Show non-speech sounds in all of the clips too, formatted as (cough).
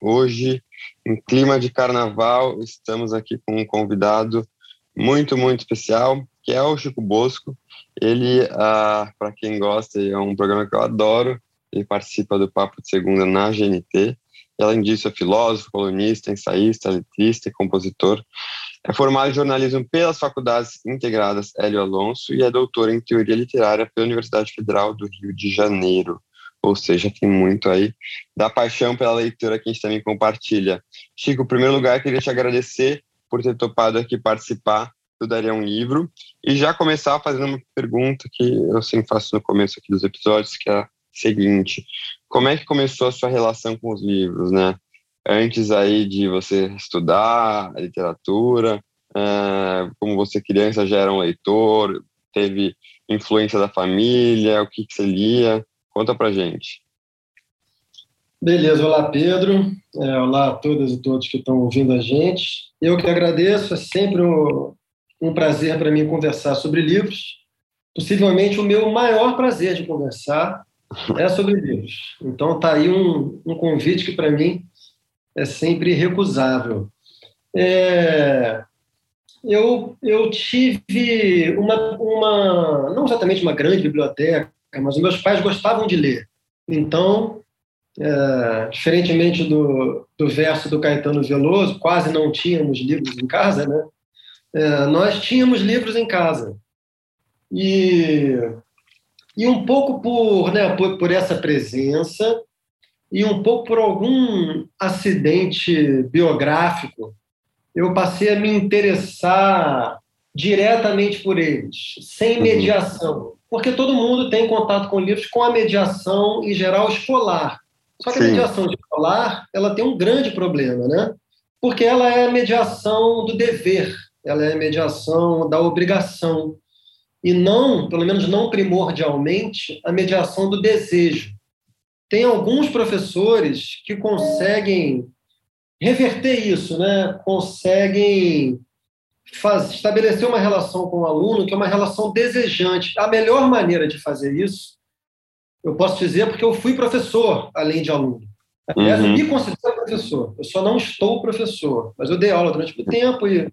Hoje, em clima de carnaval, estamos aqui com um convidado muito, muito especial, que é o Chico Bosco. Ele, ah, para quem gosta, é um programa que eu adoro. Ele participa do Papo de Segunda na GNT. E, além disso, é filósofo, colunista, ensaísta, letrista e compositor. É formado em jornalismo pelas Faculdades Integradas Hélio Alonso e é doutor em teoria literária pela Universidade Federal do Rio de Janeiro. Ou seja, tem muito aí da paixão pela leitura que a gente também compartilha. Chico, em primeiro lugar, queria te agradecer por ter topado aqui participar do Daria um Livro e já começar fazendo uma pergunta que eu sempre faço no começo aqui dos episódios, que é a seguinte: como é que começou a sua relação com os livros, né? Antes aí de você estudar literatura, é, como você criança já era um leitor, teve influência da família, o que, que você lia? Conta pra gente. Beleza, olá Pedro, é, olá a todas e todos que estão ouvindo a gente. Eu que agradeço, é sempre um, um prazer para mim conversar sobre livros. Possivelmente o meu maior prazer de conversar é sobre livros. Então tá aí um, um convite que para mim é sempre recusável. É, eu, eu tive uma, uma, não exatamente uma grande biblioteca, mas os meus pais gostavam de ler. Então, é, diferentemente do, do verso do Caetano Veloso, quase não tínhamos livros em casa, né? É, nós tínhamos livros em casa. E, e um pouco por, né, por, por essa presença e um pouco por algum acidente biográfico, eu passei a me interessar diretamente por eles, sem uhum. mediação porque todo mundo tem contato com livros com a mediação, em geral, escolar. Só que Sim. a mediação escolar ela tem um grande problema, né? Porque ela é a mediação do dever, ela é a mediação da obrigação, e não, pelo menos não primordialmente, a mediação do desejo. Tem alguns professores que conseguem reverter isso, né? conseguem faz, estabelecer uma relação com o aluno que é uma relação desejante. A melhor maneira de fazer isso, eu posso dizer porque eu fui professor, além de aluno. Aliás, uhum. eu me considero professor. Eu só não estou professor, mas eu dei aula durante muito tempo e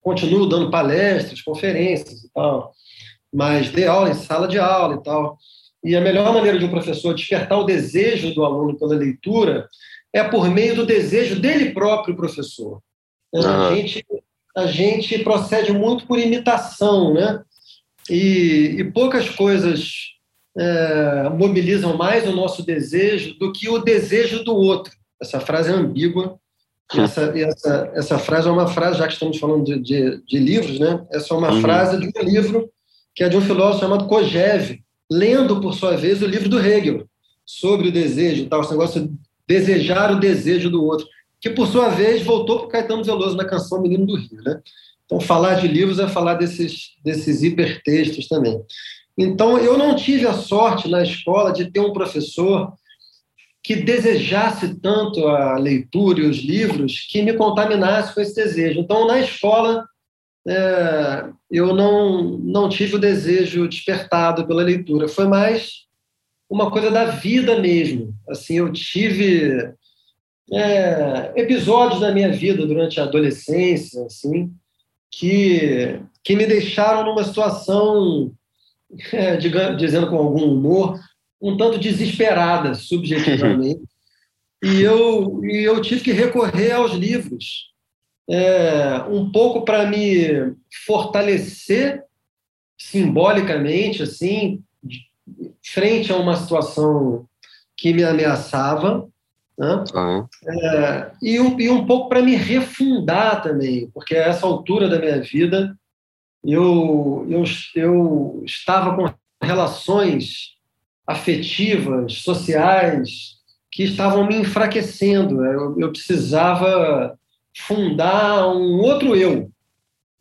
continuo dando palestras, conferências e tal. Mas dei aula em sala de aula e tal. E a melhor maneira de um professor despertar o desejo do aluno pela leitura é por meio do desejo dele próprio, professor. Uhum. A gente a gente procede muito por imitação, né? E, e poucas coisas é, mobilizam mais o nosso desejo do que o desejo do outro. Essa frase é ambígua. Essa, essa, essa frase é uma frase, já que estamos falando de, de, de livros, né? Essa é uma uhum. frase de um livro que é de um filósofo chamado Kojève, lendo, por sua vez, o livro do Hegel, sobre o desejo, tal, esse negócio de desejar o desejo do outro que por sua vez voltou para o Caetano Veloso na canção Menino do Rio. Né? Então, falar de livros é falar desses, desses hipertextos também. Então, eu não tive a sorte na escola de ter um professor que desejasse tanto a leitura e os livros que me contaminasse com esse desejo. Então, na escola, é, eu não, não tive o desejo despertado pela leitura. Foi mais uma coisa da vida mesmo. Assim, eu tive é, episódios da minha vida durante a adolescência, assim, que, que me deixaram numa situação, é, dizendo com algum humor, um tanto desesperada, subjetivamente. (laughs) e, eu, e eu tive que recorrer aos livros, é, um pouco para me fortalecer simbolicamente, assim, frente a uma situação que me ameaçava, né? Uhum. É, e, um, e um pouco para me refundar também, porque a essa altura da minha vida eu, eu, eu estava com relações afetivas, sociais, que estavam me enfraquecendo. Eu, eu precisava fundar um outro eu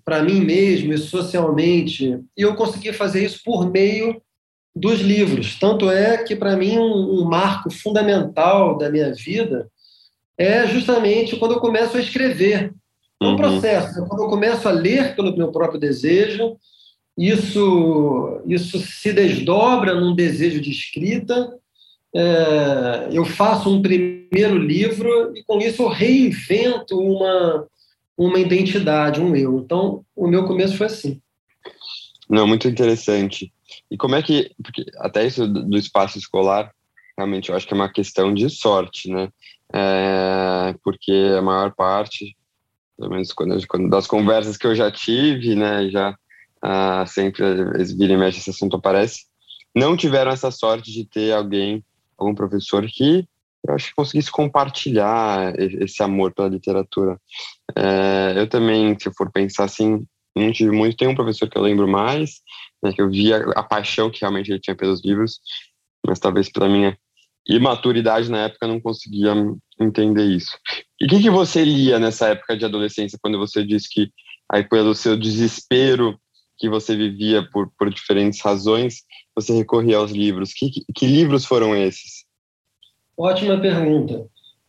para mim mesmo e socialmente. E eu consegui fazer isso por meio dos livros. Tanto é que, para mim, um, um, marco fundamental da minha vida é justamente quando eu começo a escrever. É um uhum. processo. Né? Quando eu começo a ler pelo meu próprio desejo, isso, isso se desdobra num desejo de escrita. É, eu faço um primeiro livro e, com isso, eu reinvento uma, uma identidade, um eu. Então, o meu começo foi assim. Não, muito interessante. E como é que, até isso do espaço escolar, realmente eu acho que é uma questão de sorte, né? É, porque a maior parte, pelo menos quando, quando, das conversas que eu já tive, né, já ah, sempre vira e mexe esse assunto aparece, não tiveram essa sorte de ter alguém, algum professor que eu acho que conseguisse compartilhar esse amor pela literatura. É, eu também, se eu for pensar assim, não tive muito. Tem um professor que eu lembro mais, né, que eu via a paixão que realmente ele tinha pelos livros, mas talvez pela minha imaturidade na época não conseguia entender isso. E o que, que você lia nessa época de adolescência, quando você disse que aí pelo seu desespero que você vivia por, por diferentes razões, você recorria aos livros? Que, que, que livros foram esses? Ótima pergunta.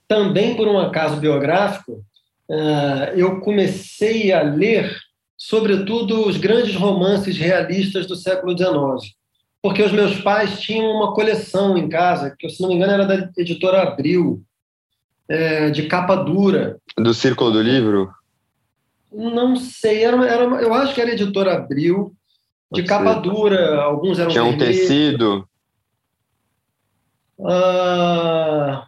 Também por um acaso biográfico, uh, eu comecei a ler sobretudo os grandes romances realistas do século XIX. Porque os meus pais tinham uma coleção em casa, que, se não me engano, era da editora Abril, é, de capa dura. Do Círculo do Livro? Não sei, era, era, eu acho que era editora Abril, de Pode capa ser. dura, alguns eram Tinha um vermelhos. tecido? Ah,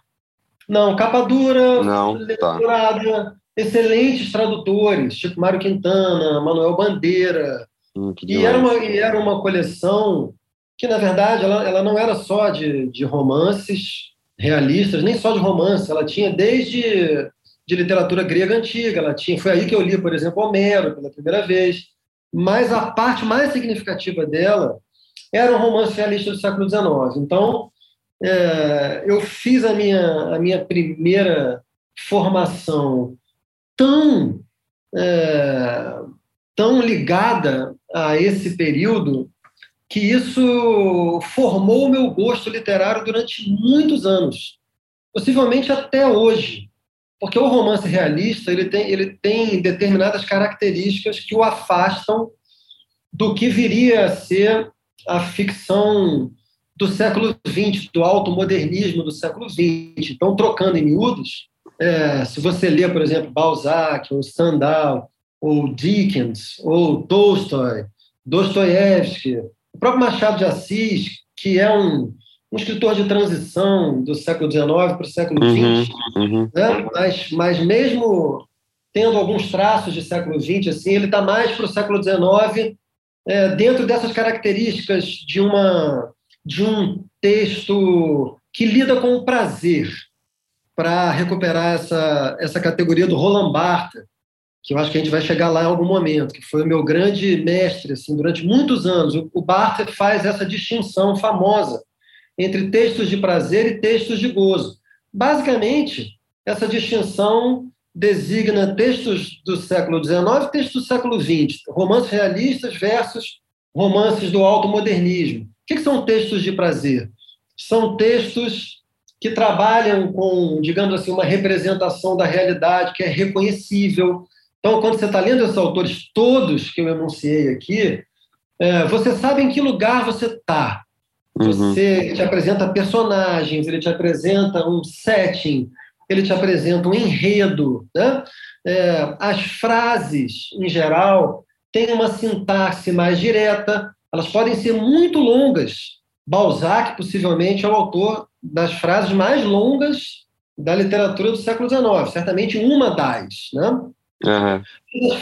não, capa dura, não, tá excelentes tradutores, tipo Mário Quintana, Manuel Bandeira. Hum, e, era uma, e era uma coleção que, na verdade, ela, ela não era só de, de romances realistas, nem só de romance, ela tinha desde de literatura grega antiga, ela tinha, foi aí que eu li, por exemplo, Homero pela primeira vez, mas a parte mais significativa dela era um romance realista do século XIX. Então, é, eu fiz a minha, a minha primeira formação tão, é, tão ligada a esse período que isso formou o meu gosto literário durante muitos anos, possivelmente até hoje, porque o romance realista ele tem, ele tem determinadas características que o afastam do que viria a ser a ficção do século XX, do automodernismo do século XX. Então, trocando em miúdos, é, se você lê, por exemplo, Balzac, ou Stendhal, ou Dickens, ou Tolstói, Dostoiévski, o próprio Machado de Assis, que é um, um escritor de transição do século XIX para o século XX, uhum, uhum. Né? Mas, mas mesmo tendo alguns traços de século XX, assim, ele está mais para o século XIX, é, dentro dessas características de, uma, de um texto que lida com o prazer, para recuperar essa, essa categoria do Roland Barthes, que eu acho que a gente vai chegar lá em algum momento, que foi o meu grande mestre assim, durante muitos anos. O Barthes faz essa distinção famosa entre textos de prazer e textos de gozo. Basicamente, essa distinção designa textos do século XIX e textos do século XX, romances realistas versus romances do automodernismo. O que são textos de prazer? São textos que trabalham com, digamos assim, uma representação da realidade que é reconhecível. Então, quando você está lendo esses autores todos que eu enunciei aqui, é, você sabe em que lugar você está. Uhum. Você te apresenta personagens, ele te apresenta um setting, ele te apresenta um enredo. Né? É, as frases, em geral, têm uma sintaxe mais direta, elas podem ser muito longas. Balzac, possivelmente, é o autor das frases mais longas da literatura do século XIX, certamente uma das, né? Uhum.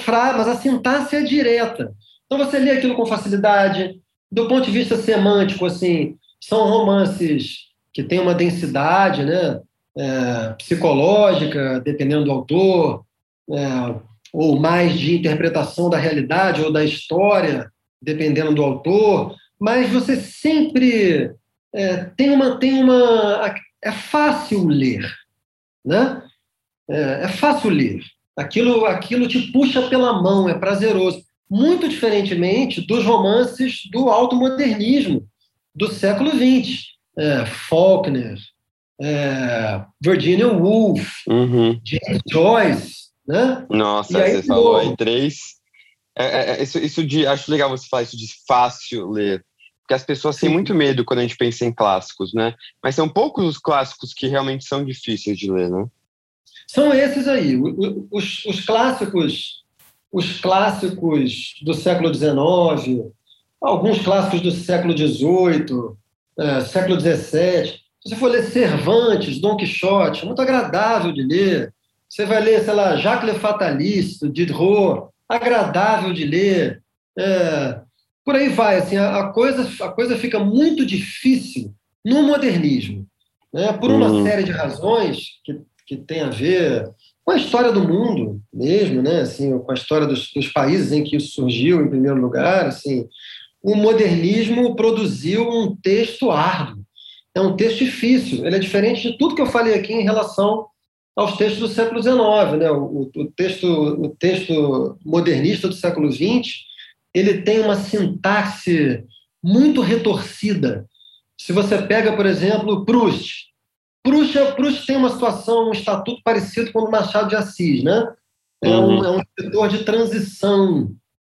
Mas a sintaxe é direta. Então você lê aquilo com facilidade. Do ponto de vista semântico, assim, são romances que têm uma densidade, né? É, psicológica, dependendo do autor, é, ou mais de interpretação da realidade ou da história, dependendo do autor. Mas você sempre é, tem uma tem uma é fácil ler, né? É, é fácil ler. Aquilo, aquilo te puxa pela mão, é prazeroso. Muito diferentemente dos romances do automodernismo do século XX. É, Faulkner, é, Virginia Woolf, uhum. James Joyce, né? Nossa, aí, você falou aí três. É, é, é, isso, isso de, acho legal você falar isso de fácil ler, porque as pessoas Sim. têm muito medo quando a gente pensa em clássicos, né? Mas são poucos os clássicos que realmente são difíceis de ler, né? São esses aí, os, os clássicos, os clássicos do século XIX, alguns clássicos do século XVIII, é, século XVII. Se você for ler Cervantes, Dom Quixote, é muito agradável de ler. Você vai ler, sei lá, Jacques Le Fataliste, Diderot, agradável de ler. É, por aí vai, assim, a, a, coisa, a coisa fica muito difícil no modernismo, né, por uma uhum. série de razões que, que tem a ver com a história do mundo mesmo, né, assim, com a história dos, dos países em que isso surgiu, em primeiro lugar, assim, o modernismo produziu um texto árduo, é um texto difícil, ele é diferente de tudo que eu falei aqui em relação aos textos do século XIX, né, o, o texto, o texto modernista do século XX, ele tem uma sintaxe muito retorcida. Se você pega, por exemplo, Proust, Proust, Proust tem uma situação, um estatuto parecido com o Machado de Assis, né? É um, uhum. é um escritor de transição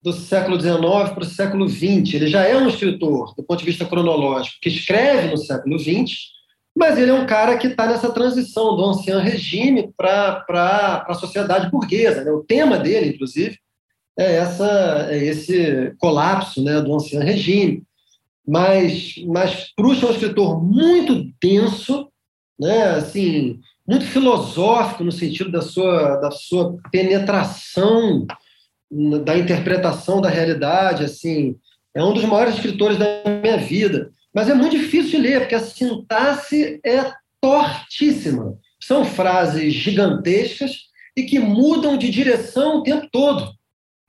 do século XIX para o século XX. Ele já é um escritor, do ponto de vista cronológico, que escreve no século XX, mas ele é um cara que está nessa transição do ancião regime para a sociedade burguesa. Né? O tema dele, inclusive, é, essa, é esse colapso né, do ancião regime. Mas, mas Proust é um escritor muito denso, né, assim, muito filosófico no sentido da sua, da sua penetração da interpretação da realidade, assim, é um dos maiores escritores da minha vida. Mas é muito difícil de ler, porque a sintaxe é tortíssima. São frases gigantescas e que mudam de direção o tempo todo.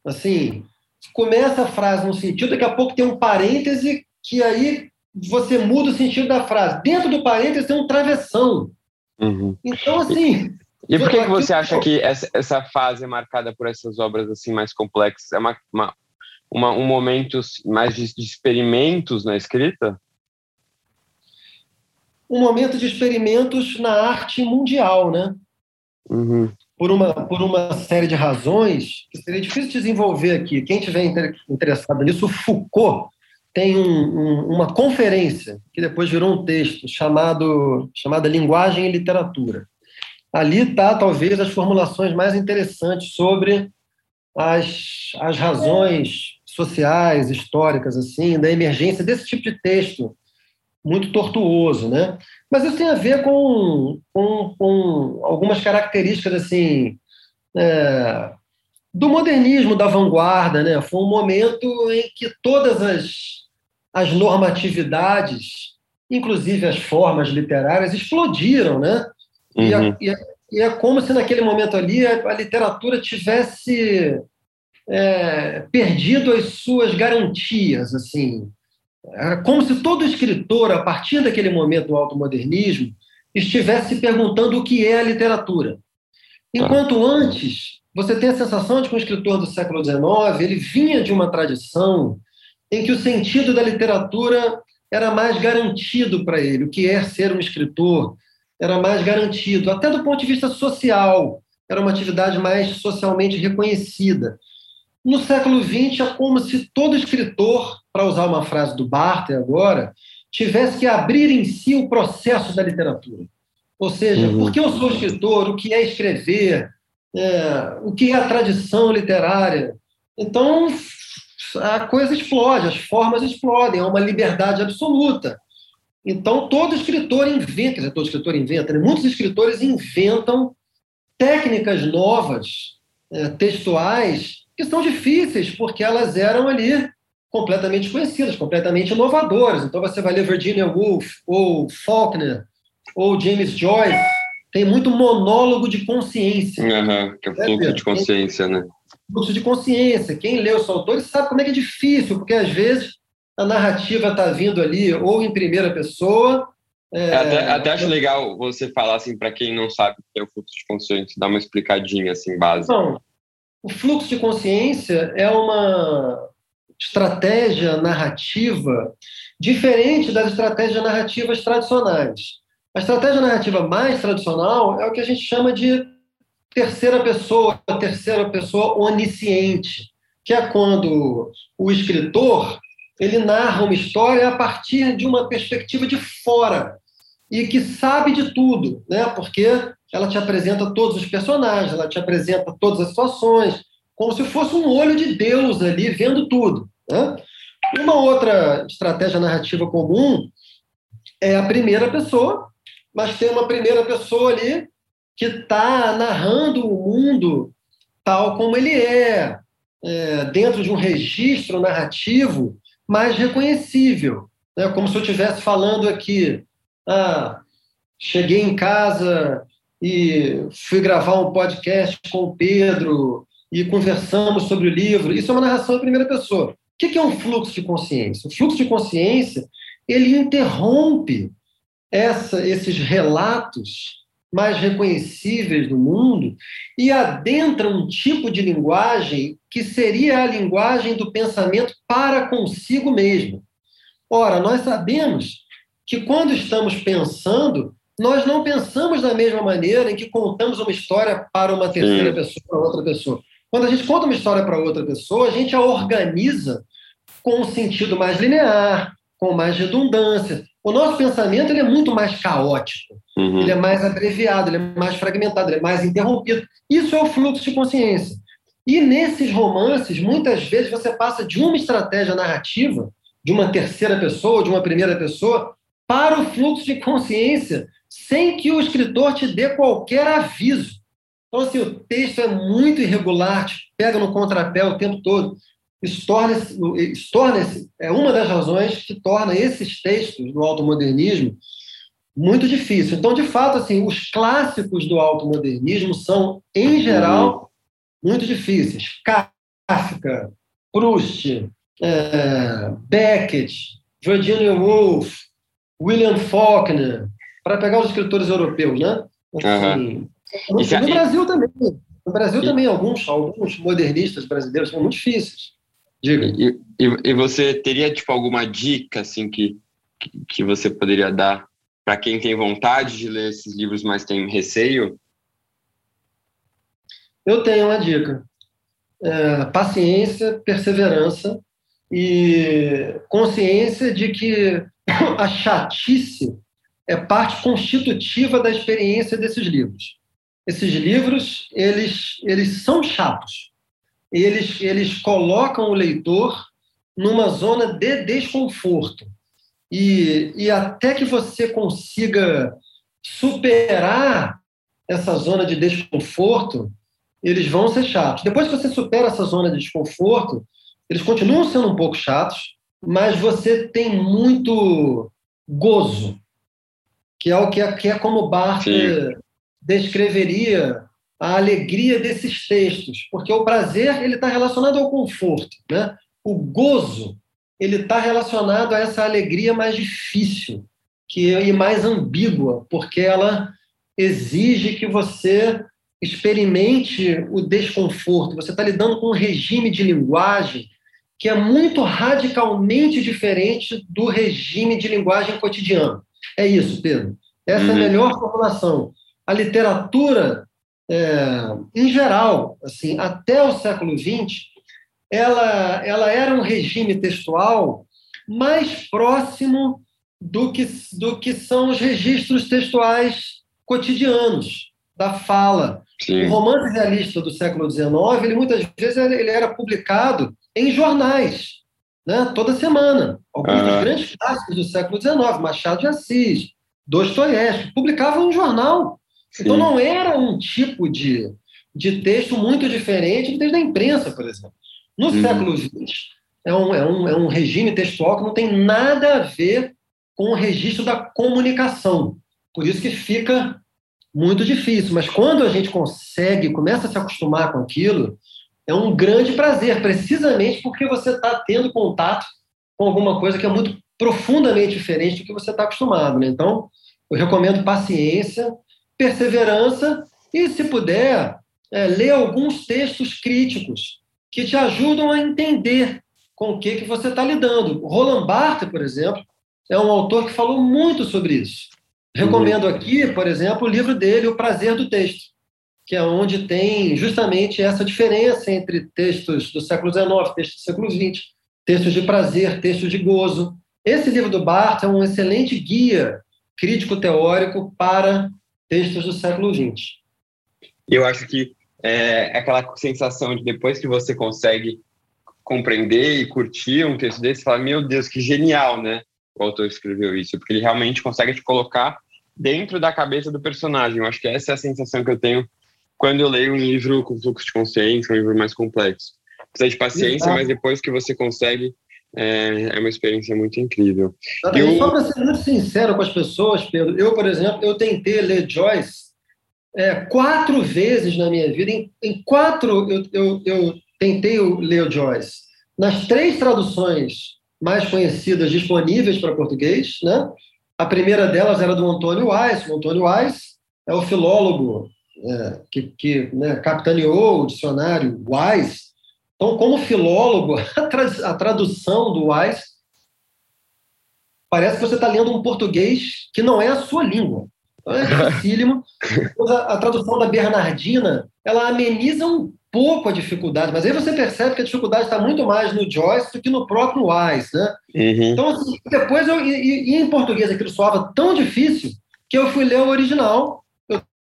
Assim, começa a frase num sentido, daqui a pouco tem um parêntese que aí você muda o sentido da frase. Dentro do parêntese tem um travessão. Uhum. Então, assim. E por que, que você acha que essa, essa fase é marcada por essas obras assim mais complexas? É uma, uma, uma um momento mais de, de, experimentos na escrita? Um momento de experimentos na arte mundial, né? Uhum por uma, por uma série de razões que seria difícil desenvolver aqui. Quem tiver interessado nisso, Foucault tem um, um, uma conferência que depois virou um texto chamado chamada Linguagem e Literatura. Ali está talvez as formulações mais interessantes sobre as, as razões sociais, históricas, assim, da emergência desse tipo de texto muito tortuoso, né? Mas isso tem a ver com, com, com algumas características assim é, do modernismo, da vanguarda, né? Foi um momento em que todas as, as normatividades, inclusive as formas literárias, explodiram, né? Uhum. E, a, e, a, e, é como se naquele momento ali a, a literatura tivesse é, perdido as suas garantias, assim. Era como se todo escritor, a partir daquele momento do automodernismo, estivesse perguntando o que é a literatura. Enquanto tá. antes, você tem a sensação de que um escritor do século XIX ele vinha de uma tradição em que o sentido da literatura era mais garantido para ele, o que é ser um escritor era mais garantido, até do ponto de vista social, era uma atividade mais socialmente reconhecida. No século XX, é como se todo escritor, para usar uma frase do Barthes agora, tivesse que abrir em si o processo da literatura. Ou seja, uhum. por que eu sou escritor? O que é escrever? É, o que é a tradição literária? Então, a coisa explode, as formas explodem, há uma liberdade absoluta. Então, todo escritor inventa, quer dizer, todo escritor inventa, né? muitos escritores inventam técnicas novas, é, textuais, são difíceis porque elas eram ali completamente conhecidas, completamente inovadoras. Então você vai ler Virginia Woolf ou Faulkner ou James Joyce, tem muito monólogo de consciência. Uhum, que é fluxo de consciência, né? Fluxo de consciência. Quem lê os autores sabe como é que é difícil, porque às vezes a narrativa está vindo ali ou em primeira pessoa É, até, até, acho legal você falar assim para quem não sabe o que é o fluxo de consciência, dar uma explicadinha assim básica. Não, o fluxo de consciência é uma estratégia narrativa diferente das estratégias narrativas tradicionais. A estratégia narrativa mais tradicional é o que a gente chama de terceira pessoa, terceira pessoa onisciente, que é quando o escritor ele narra uma história a partir de uma perspectiva de fora e que sabe de tudo, né? Porque ela te apresenta todos os personagens, ela te apresenta todas as situações, como se fosse um olho de Deus ali vendo tudo. Né? Uma outra estratégia narrativa comum é a primeira pessoa, mas tem uma primeira pessoa ali que está narrando o mundo tal como ele é, é, dentro de um registro narrativo mais reconhecível. Né? Como se eu estivesse falando aqui, ah, cheguei em casa e fui gravar um podcast com o Pedro e conversamos sobre o livro. Isso é uma narração em primeira pessoa. O que é um fluxo de consciência? O fluxo de consciência ele interrompe essa, esses relatos mais reconhecíveis do mundo e adentra um tipo de linguagem que seria a linguagem do pensamento para consigo mesmo. Ora, nós sabemos que quando estamos pensando, nós não pensamos da mesma maneira em que contamos uma história para uma terceira Sim. pessoa, para outra pessoa. Quando a gente conta uma história para outra pessoa, a gente a organiza com um sentido mais linear, com mais redundância. O nosso pensamento ele é muito mais caótico, uhum. ele é mais abreviado, ele é mais fragmentado, ele é mais interrompido. Isso é o fluxo de consciência. E nesses romances, muitas vezes você passa de uma estratégia narrativa, de uma terceira pessoa, de uma primeira pessoa, para o fluxo de consciência, sem que o escritor te dê qualquer aviso. Então, assim, o texto é muito irregular, te pega no contrapé o tempo todo. Isso torna-se, torna é uma das razões que torna esses textos do automodernismo muito difícil. Então, de fato, assim, os clássicos do automodernismo são, em geral, muito difíceis. Kafka, Proust, é, Beckett, Virginia Woolf, William Faulkner, para pegar os escritores europeus, né? Assim, uhum. no, no Brasil também. No Brasil e... também, alguns, alguns modernistas brasileiros são muito difíceis. Diga. E, e, e, você teria, tipo, alguma dica, assim, que, que você poderia dar para quem tem vontade de ler esses livros, mas tem receio? Eu tenho uma dica. É, paciência, perseverança e consciência de que (coughs) a chatice é parte constitutiva da experiência desses livros. Esses livros, eles, eles são chatos. Eles, eles colocam o leitor numa zona de desconforto. E, e até que você consiga superar essa zona de desconforto, eles vão ser chatos. Depois que você supera essa zona de desconforto, eles continuam sendo um pouco chatos, mas você tem muito gozo que é o que é, que é como Barthes descreveria a alegria desses textos, porque o prazer ele está relacionado ao conforto, né? O gozo ele está relacionado a essa alegria mais difícil, que e mais ambígua, porque ela exige que você experimente o desconforto. Você está lidando com um regime de linguagem que é muito radicalmente diferente do regime de linguagem cotidiano. É isso, Pedro. Essa uhum. é a uhum. melhor formulação. A literatura, é, em geral, assim, até o século XX, ela, ela era um regime textual mais próximo do que, do que são os registros textuais cotidianos da fala. Sim. O romance realista do século XIX, ele muitas vezes ele era publicado em jornais, né, toda semana. Alguns dos grandes clássicos do século XIX, Machado de Assis, Dostoiévski, publicavam em jornal. Sim. Então não era um tipo de, de texto muito diferente do texto da imprensa, por exemplo. No uhum. século XX, é um, é, um, é um regime textual que não tem nada a ver com o registro da comunicação. Por isso que fica muito difícil. Mas quando a gente consegue, começa a se acostumar com aquilo, é um grande prazer, precisamente porque você está tendo contato com alguma coisa que é muito profundamente diferente do que você está acostumado. Né? Então, Eu recomendo paciência, perseverança e, se puder, é, ler alguns textos críticos que te ajudam a entender com o que, que você está lidando. Roland Barthes, por exemplo, é um autor que falou muito sobre isso. Recomendo aqui, por exemplo, o livro dele, O Prazer do Texto, que é onde tem justamente essa diferença entre textos do século XIX, textos do século XX, textos de prazer, textos de gozo. Esse livro do Barthes é um excelente guia crítico-teórico para textos do século XX. Eu acho que é aquela sensação de depois que você consegue compreender e curtir um texto desse, fala, meu Deus, que genial, né? O autor escreveu isso, porque ele realmente consegue te colocar dentro da cabeça do personagem. Eu acho que essa é a sensação que eu tenho quando eu leio um livro com fluxo de consciência, um livro mais complexo. Precisa de paciência, Exato. mas depois que você consegue, é, é uma experiência muito incrível. Eu... Só para ser muito sincero com as pessoas, Pedro, eu, por exemplo, eu tentei ler Joyce é, quatro vezes na minha vida. Em, em quatro, eu, eu, eu tentei ler Joyce. Nas três traduções mais conhecidas disponíveis para português, né? A primeira delas era do Antônio Weiss. O Antônio Weiss é o filólogo é, que, que né, capitaneou o dicionário Weiss. Então, como filólogo, (laughs) a tradução do Weiss parece que você está lendo um português que não é a sua língua. Então é dificílimo. a, a tradução da Bernardina, ela ameniza um pouco a dificuldade, mas aí você percebe que a dificuldade está muito mais no Joyce do que no próprio Wise, né? Uhum. Então, assim, depois eu, e, e, em português aquilo soava tão difícil que eu fui ler o original,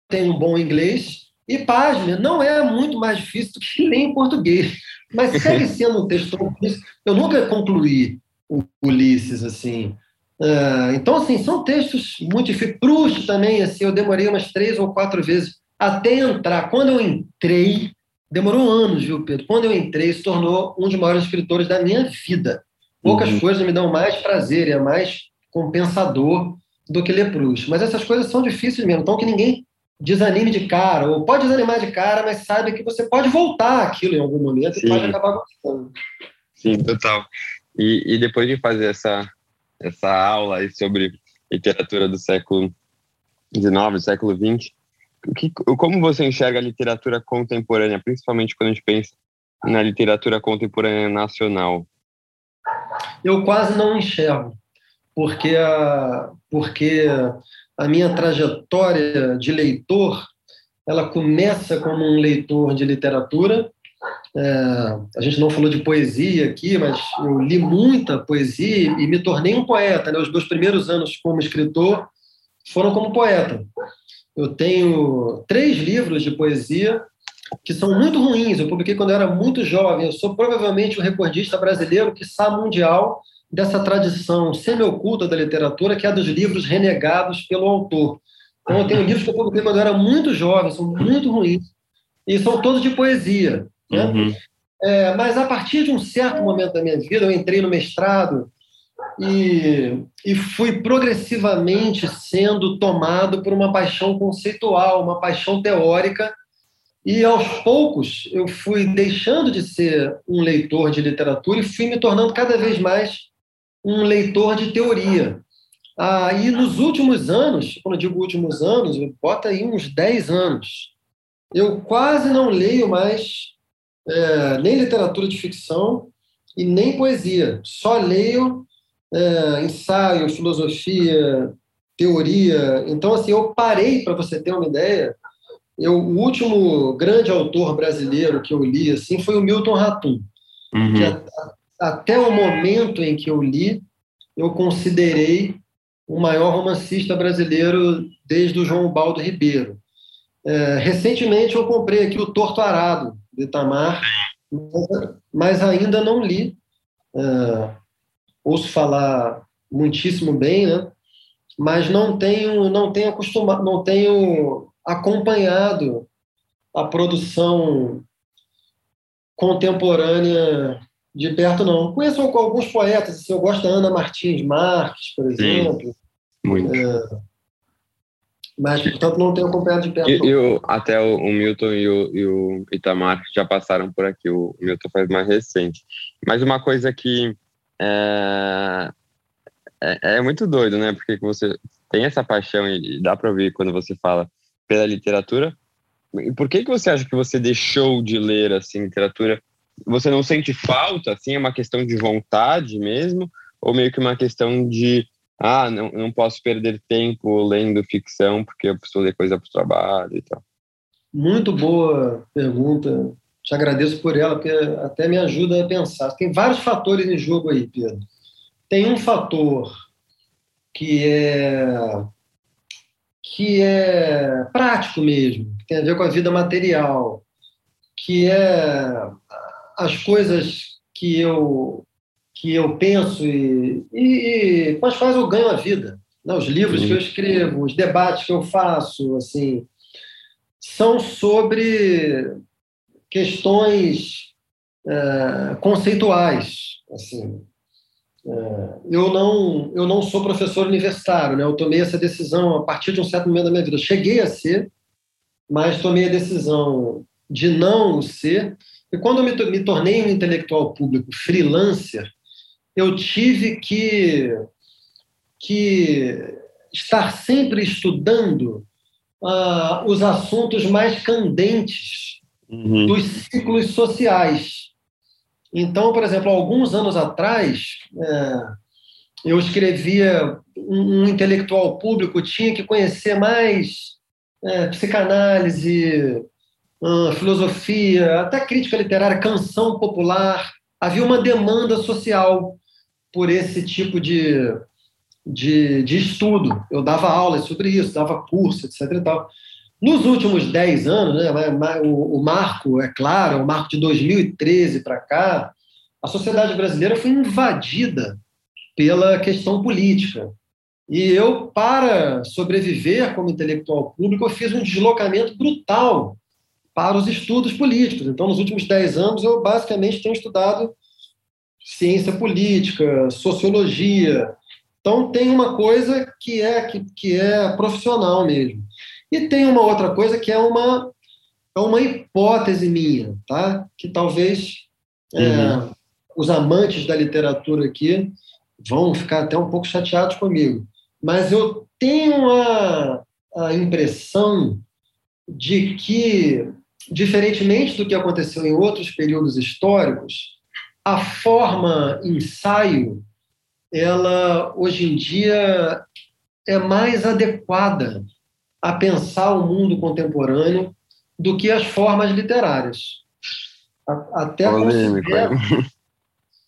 tenho um bom inglês, e página não é muito mais difícil do que ler em português, mas (laughs) segue sendo um texto tão difícil. Eu nunca concluí o Ulisses, assim. Uh, então, assim, são textos muito difíceis. Proust também, assim, eu demorei umas três ou quatro vezes até entrar. Quando eu entrei, Demorou anos, viu, Pedro? Quando eu entrei, se tornou um dos maiores escritores da minha vida. Poucas uhum. coisas me dão mais prazer e é mais compensador do que ler Proust. Mas essas coisas são difíceis mesmo, então que ninguém desanime de cara, ou pode desanimar de cara, mas saiba que você pode voltar aquilo em algum momento Sim. e pode acabar gostando. Sim, total. E, e depois de fazer essa, essa aula aí sobre literatura do século XIX, século XX, que, como você enxerga a literatura contemporânea, principalmente quando a gente pensa na literatura contemporânea nacional? Eu quase não enxergo, porque a, porque a minha trajetória de leitor ela começa como um leitor de literatura. É, a gente não falou de poesia aqui, mas eu li muita poesia e me tornei um poeta. Né? Os meus primeiros anos como escritor foram como poeta. Eu tenho três livros de poesia que são muito ruins. Eu publiquei quando eu era muito jovem. Eu sou provavelmente o recordista brasileiro, que sabe mundial, dessa tradição semi-oculta da literatura, que é a dos livros renegados pelo autor. Então, eu tenho livros que eu publiquei quando eu era muito jovem, são muito ruins, e são todos de poesia. Né? Uhum. É, mas a partir de um certo momento da minha vida, eu entrei no mestrado e, e fui progressivamente sendo tomado por uma paixão conceitual, uma paixão teórica, e aos poucos eu fui deixando de ser um leitor de literatura e fui me tornando cada vez mais um leitor de teoria. Ah, e nos últimos anos, quando eu digo últimos anos, bota aí uns 10 anos, eu quase não leio mais é, nem literatura de ficção e nem poesia. Só leio é, ensaio, filosofia, teoria. Então, assim, eu parei, para você ter uma ideia, eu, o último grande autor brasileiro que eu li assim, foi o Milton Ratum. Uhum. Que a, até o momento em que eu li, eu considerei o maior romancista brasileiro desde o João Baldo Ribeiro. É, recentemente eu comprei aqui o Torto Arado, de Itamar, mas ainda não li. É, ouço falar muitíssimo bem, né? mas não tenho, não tenho acostumado, não tenho acompanhado a produção contemporânea de perto, não. Conheço alguns poetas, assim, eu gosto da Ana Martins Marques, por exemplo. Sim, muito. É, mas, portanto, não tenho acompanhado de perto. E, e até o, o, Milton e o, e o Itamar já passaram por aqui. O Milton faz mais recente. Mas uma coisa que é, é, é muito doido, né? Porque você tem essa paixão e dá para ouvir quando você fala pela literatura. E por que que você acha que você deixou de ler assim literatura? Você não sente falta? Assim, é uma questão de vontade mesmo, ou meio que uma questão de ah, não, não posso perder tempo lendo ficção porque eu preciso ler coisa para o trabalho e tal? Muito boa pergunta. Te agradeço por ela, porque até me ajuda a pensar. Tem vários fatores em jogo aí, Pedro. Tem um fator que é que é prático mesmo, que tem a ver com a vida material, que é as coisas que eu que eu penso e, e, e com as quais eu ganho a vida. Né? Os livros que eu escrevo, os debates que eu faço, assim, são sobre questões é, conceituais. Assim, é, eu não eu não sou professor universitário, né? Eu tomei essa decisão a partir de um certo momento da minha vida. Eu cheguei a ser, mas tomei a decisão de não ser. E quando eu me, tornei um intelectual público freelancer, eu tive que, que estar sempre estudando uh, os assuntos mais candentes uhum. dos ciclos sociais. Então, por exemplo, alguns anos atrás, é, eu escrevia um, um, intelectual público tinha que conhecer mais é, psicanálise, uh, filosofia, até crítica literária, canção popular. Havia uma demanda social por esse tipo de, de, de estudo. Eu dava aulas sobre isso, dava curso, etc. E tal. Nos últimos 10 anos, né, o, o marco, é claro, o marco de 2013 para cá, a sociedade brasileira foi invadida pela questão política. E eu, para sobreviver como intelectual público, eu fiz um deslocamento brutal para os estudos políticos. Então, nos últimos 10 anos, eu basicamente tenho estudado ciência política, sociologia. Então tem uma coisa que é que, que é profissional mesmo. E tem uma outra coisa que é uma é uma hipótese minha, tá? Que talvez é, uhum. é, os amantes da literatura aqui vão ficar até um pouco chateados comigo. Mas eu tenho a, a impressão de que, diferentemente do que aconteceu em outros períodos históricos, a forma ensaio, ela hoje em dia é mais adequada a pensar o mundo contemporâneo do que as formas literárias. Até considero... (laughs)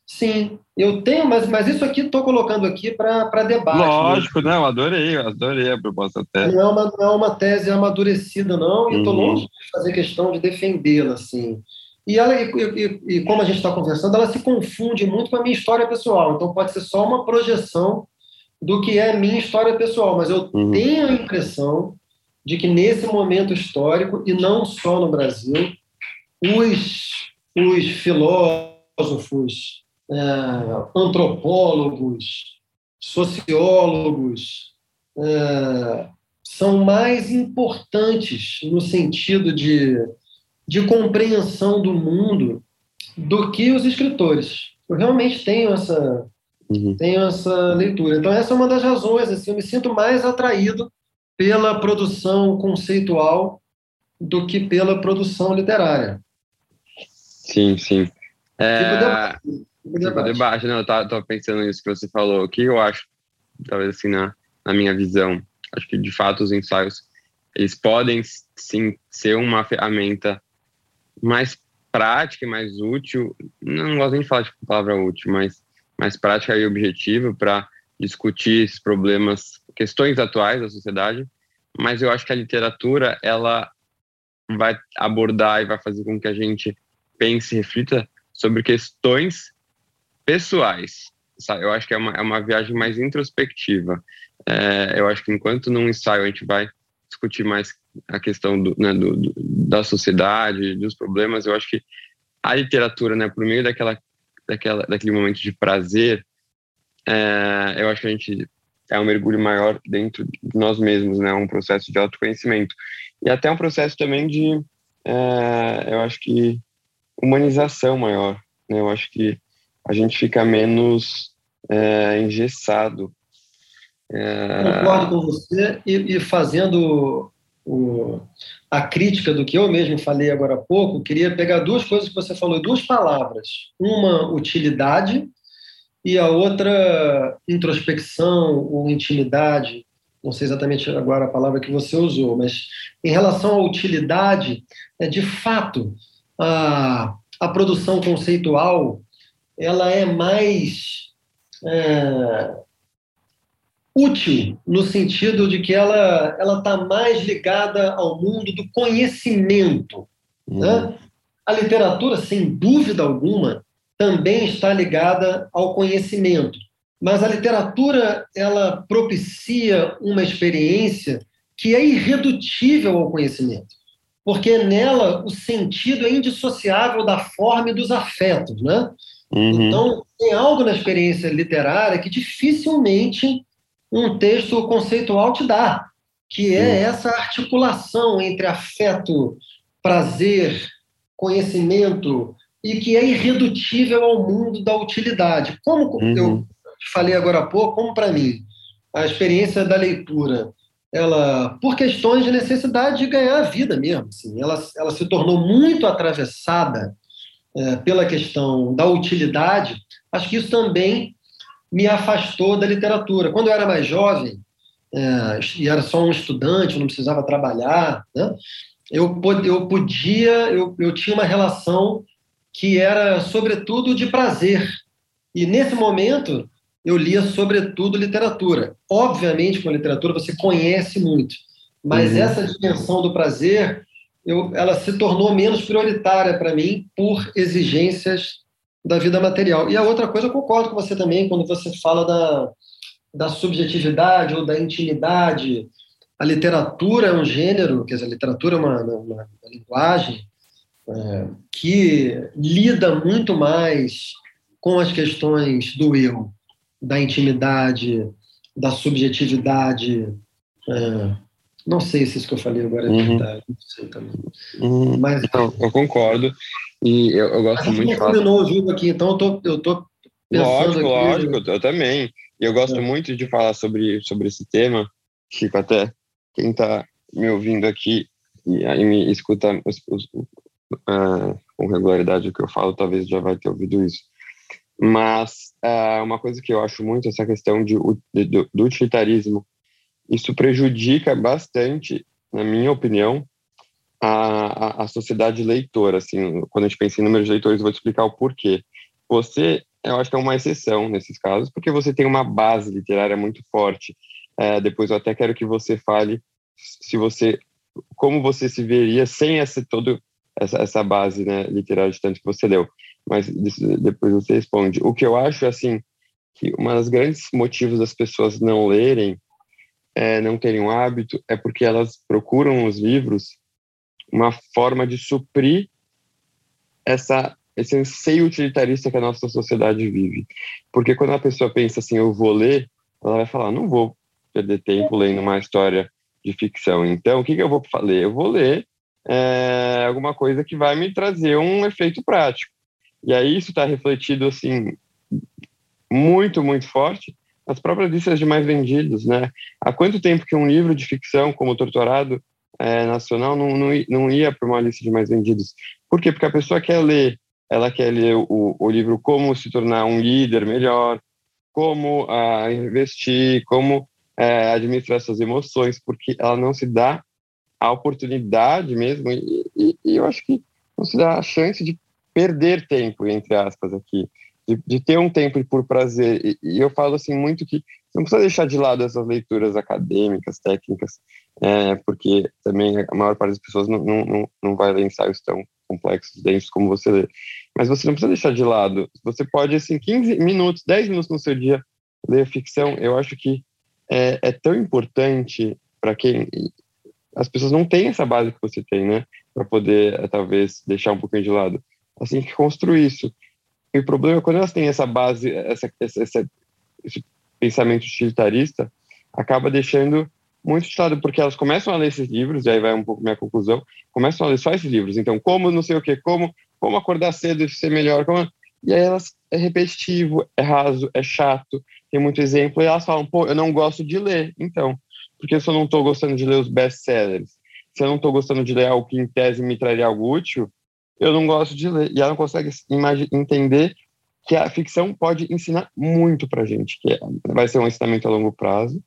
Sim, eu tenho, mas, mas isso aqui estou colocando aqui para debate. Lógico, mesmo. não, adorei, adorei a proposta até. Não é uma, não é uma tese amadurecida, não, e estou uhum. longe de fazer questão de defendê-la, assim. E, ela, e, e, e como a gente está conversando, ela se confunde muito com a minha história pessoal. Então, pode ser só uma projeção do que é a minha história pessoal. Mas eu uhum. tenho a impressão de que, nesse momento histórico, e não só no Brasil, os, os filósofos, antropólogos, sociólogos, é, são mais importantes no sentido de de compreensão do mundo do que os escritores. Eu realmente tenho essa, uhum. tenho essa leitura. Então, essa é uma das razões. Assim, eu me sinto mais atraído pela produção conceitual do que pela produção literária. Sim, sim. É... Tipo. Tipo debate. Tipo. Não, eu tava, pensando nisso que você falou. Que eu acho, talvez assim, na, na minha visão, acho que de fato os ensaios, eles podem sim ser uma ferramenta mais prática e mais útil, não gosto nem de falar de palavra útil, mas mais prática e objetiva para discutir esses problemas, questões atuais da sociedade, mas eu acho que a literatura, ela vai abordar e vai fazer com que a gente pense e reflita sobre questões pessoais. Sabe? Eu acho que é uma, é uma viagem mais introspectiva. É, eu acho que enquanto num ensaio a gente vai discutir mais a questão do, né, do, do, da sociedade, dos problemas, eu acho que a literatura, né, por meio daquela, daquela, daquele momento de prazer, é, eu acho que a gente é um mergulho maior dentro de nós mesmos, né, um processo de autoconhecimento e até um processo também de, é, eu acho que humanização maior, né, eu acho que a gente fica menos é, engessado É... Concordo com você e, e fazendo o, a crítica do que eu mesmo falei agora há pouco, queria pegar duas coisas que você falou, duas palavras. Uma, utilidade, e a outra, introspecção ou intimidade. Não sei exatamente agora a palavra que você usou, mas em relação à utilidade, é, de fato, a, a produção conceitual ela é mais é, útil no sentido de que ela ela está mais ligada ao mundo do conhecimento. Uhum. Né? A literatura, sem dúvida alguma, também está ligada ao conhecimento, mas a literatura ela propicia uma experiência que é irredutível ao conhecimento, porque nela o sentido é indissociável da forma e dos afetos, né? Uhum. Então tem algo na experiência literária que dificilmente um texto conceitual te dá, que é essa articulação entre afeto, prazer, conhecimento e que é irredutível ao mundo da utilidade. Como uhum. eu falei agora há pouco, como para mim a experiência da leitura, ela por questões de necessidade de ganhar a vida mesmo, assim, ela, ela se tornou muito atravessada pela questão da utilidade. Acho que isso também me afastou da literatura. Quando eu era mais jovem, é, e era só um estudante, não precisava trabalhar, né? eu, eu podia, eu, eu tinha uma relação que era, sobretudo, de prazer. E nesse momento, eu lia, sobretudo, literatura. Obviamente, com a literatura, você conhece muito, mas uhum. essa dimensão do prazer, eu, ela se tornou menos prioritária para mim por exigências da vida material. E a outra coisa, eu concordo com você também, quando você fala da, da subjetividade ou da intimidade. A literatura é um gênero, quer dizer, a literatura é uma, uma, uma linguagem é, que lida muito mais com as questões do eu, da intimidade, da subjetividade. É, não sei se isso que eu falei agora é uhum. verdade, não sei também. Uhum. Mas, não, eu concordo. E eu, eu gosto muito de falar. terminou o jogo aqui, então eu tô, eu tô Lógico, aqui, lógico, eu... eu também. E eu gosto é. muito de falar sobre, sobre esse tema. Chico, até quem está me ouvindo aqui e aí me escuta os, os, uh, com regularidade o que eu falo, talvez já vai ter ouvido isso. Mas uh, uma coisa que eu acho muito essa questão de, de, do utilitarismo, isso prejudica bastante, na minha opinião, a, a, sociedade leitora, assim, quando a gente pensa em número de leitores, eu vou te explicar o porquê. Você, eu acho que é uma exceção nesses casos, porque você tem uma base literária muito forte. É, depois eu até quero que você fale se você, como você se veria sem esse todo essa, essa base né, literária de tanto que você leu. Mas depois você responde. O que eu acho, assim, que um dos grandes motivos das pessoas não lerem, é, não terem um hábito, é porque elas procuram os livros uma forma de suprir essa esse anseio utilitarista que a nossa sociedade vive. Porque quando a pessoa pensa assim, eu vou ler, ela vai falar, não vou perder tempo lendo uma história de ficção. Então, o que, que eu vou ler? Eu vou ler é, alguma coisa que vai me trazer um efeito prático. E aí isso está refletido, assim, muito, muito forte nas próprias listas de mais vendidos, né? Há quanto tempo que um livro de ficção como Torturado é, nacional não, não, não ia para uma lista de mais vendidos. Por quê? Porque a pessoa quer ler, ela quer ler o, o livro como se tornar um líder melhor, como uh, investir, como uh, administrar suas emoções, porque ela não se dá a oportunidade mesmo, e, e, e, eu acho que não se dá a chance de perder tempo, entre aspas, aqui, de, de ter um tempo por prazer. E, e, eu falo assim muito que não precisa deixar de lado essas leituras acadêmicas, técnicas, é, porque também a maior parte das pessoas não, não, não vai ler ensaios tão complexos, densos como você lê. Mas você não precisa deixar de lado. Você pode, assim, 15 minutos, 10 minutos no seu dia, ler ficção. Eu acho que é, é tão importante para quem. As pessoas não têm essa base que você tem, né? Para poder, é, talvez, deixar um pouquinho de lado. Assim que construir isso. E o problema é quando elas têm essa base, essa, essa, esse pensamento utilitarista, acaba deixando muito estudado, porque elas começam a ler esses livros, e aí vai um pouco minha conclusão, começam a ler só esses livros. Então, como não sei o que, como, como acordar cedo e ser melhor, como... e aí elas é repetitivo, é raso, é chato, tem muito exemplo, e elas falam, pô, eu não gosto de ler, então, porque se eu não estou gostando de ler os best-sellers, se eu não estou gostando de ler algo que em tese me traria algo útil, eu não gosto de ler. E ela não consegue entender que a ficção pode ensinar muito para gente, que é, vai ser um ensinamento a longo prazo.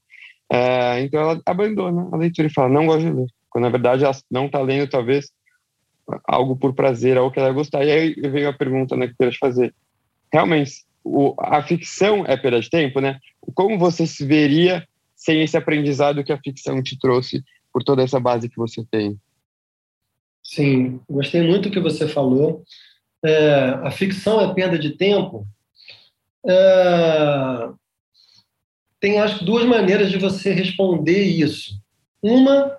É, então ela abandona a leitura e fala, não gosto de ler. Quando na verdade ela não está lendo, talvez, algo por prazer, algo que ela gostar. E aí veio a pergunta né, que eu queria te fazer. Realmente, o, a ficção é perda de tempo, né? Como você se veria sem esse aprendizado que a ficção te trouxe por toda essa base que você tem? Sim, gostei muito do que você falou. É, a ficção é perda de tempo. É, tem, acho, duas maneiras de você responder isso. Uma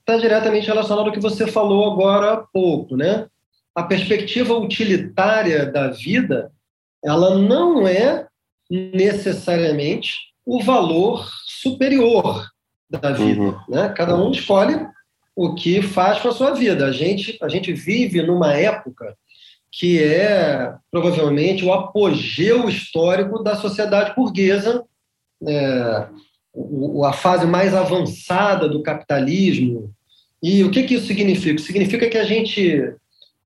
está diretamente relacionada ao que você falou agora há pouco, né? A perspectiva utilitária da vida, ela não é necessariamente o valor superior da vida, uhum. né? Cada um escolhe o que faz com a sua vida. A gente, a gente vive numa época que é provavelmente o apogeu histórico da sociedade burguesa, é, a fase mais avançada do capitalismo. E o que, que isso significa? Significa que a gente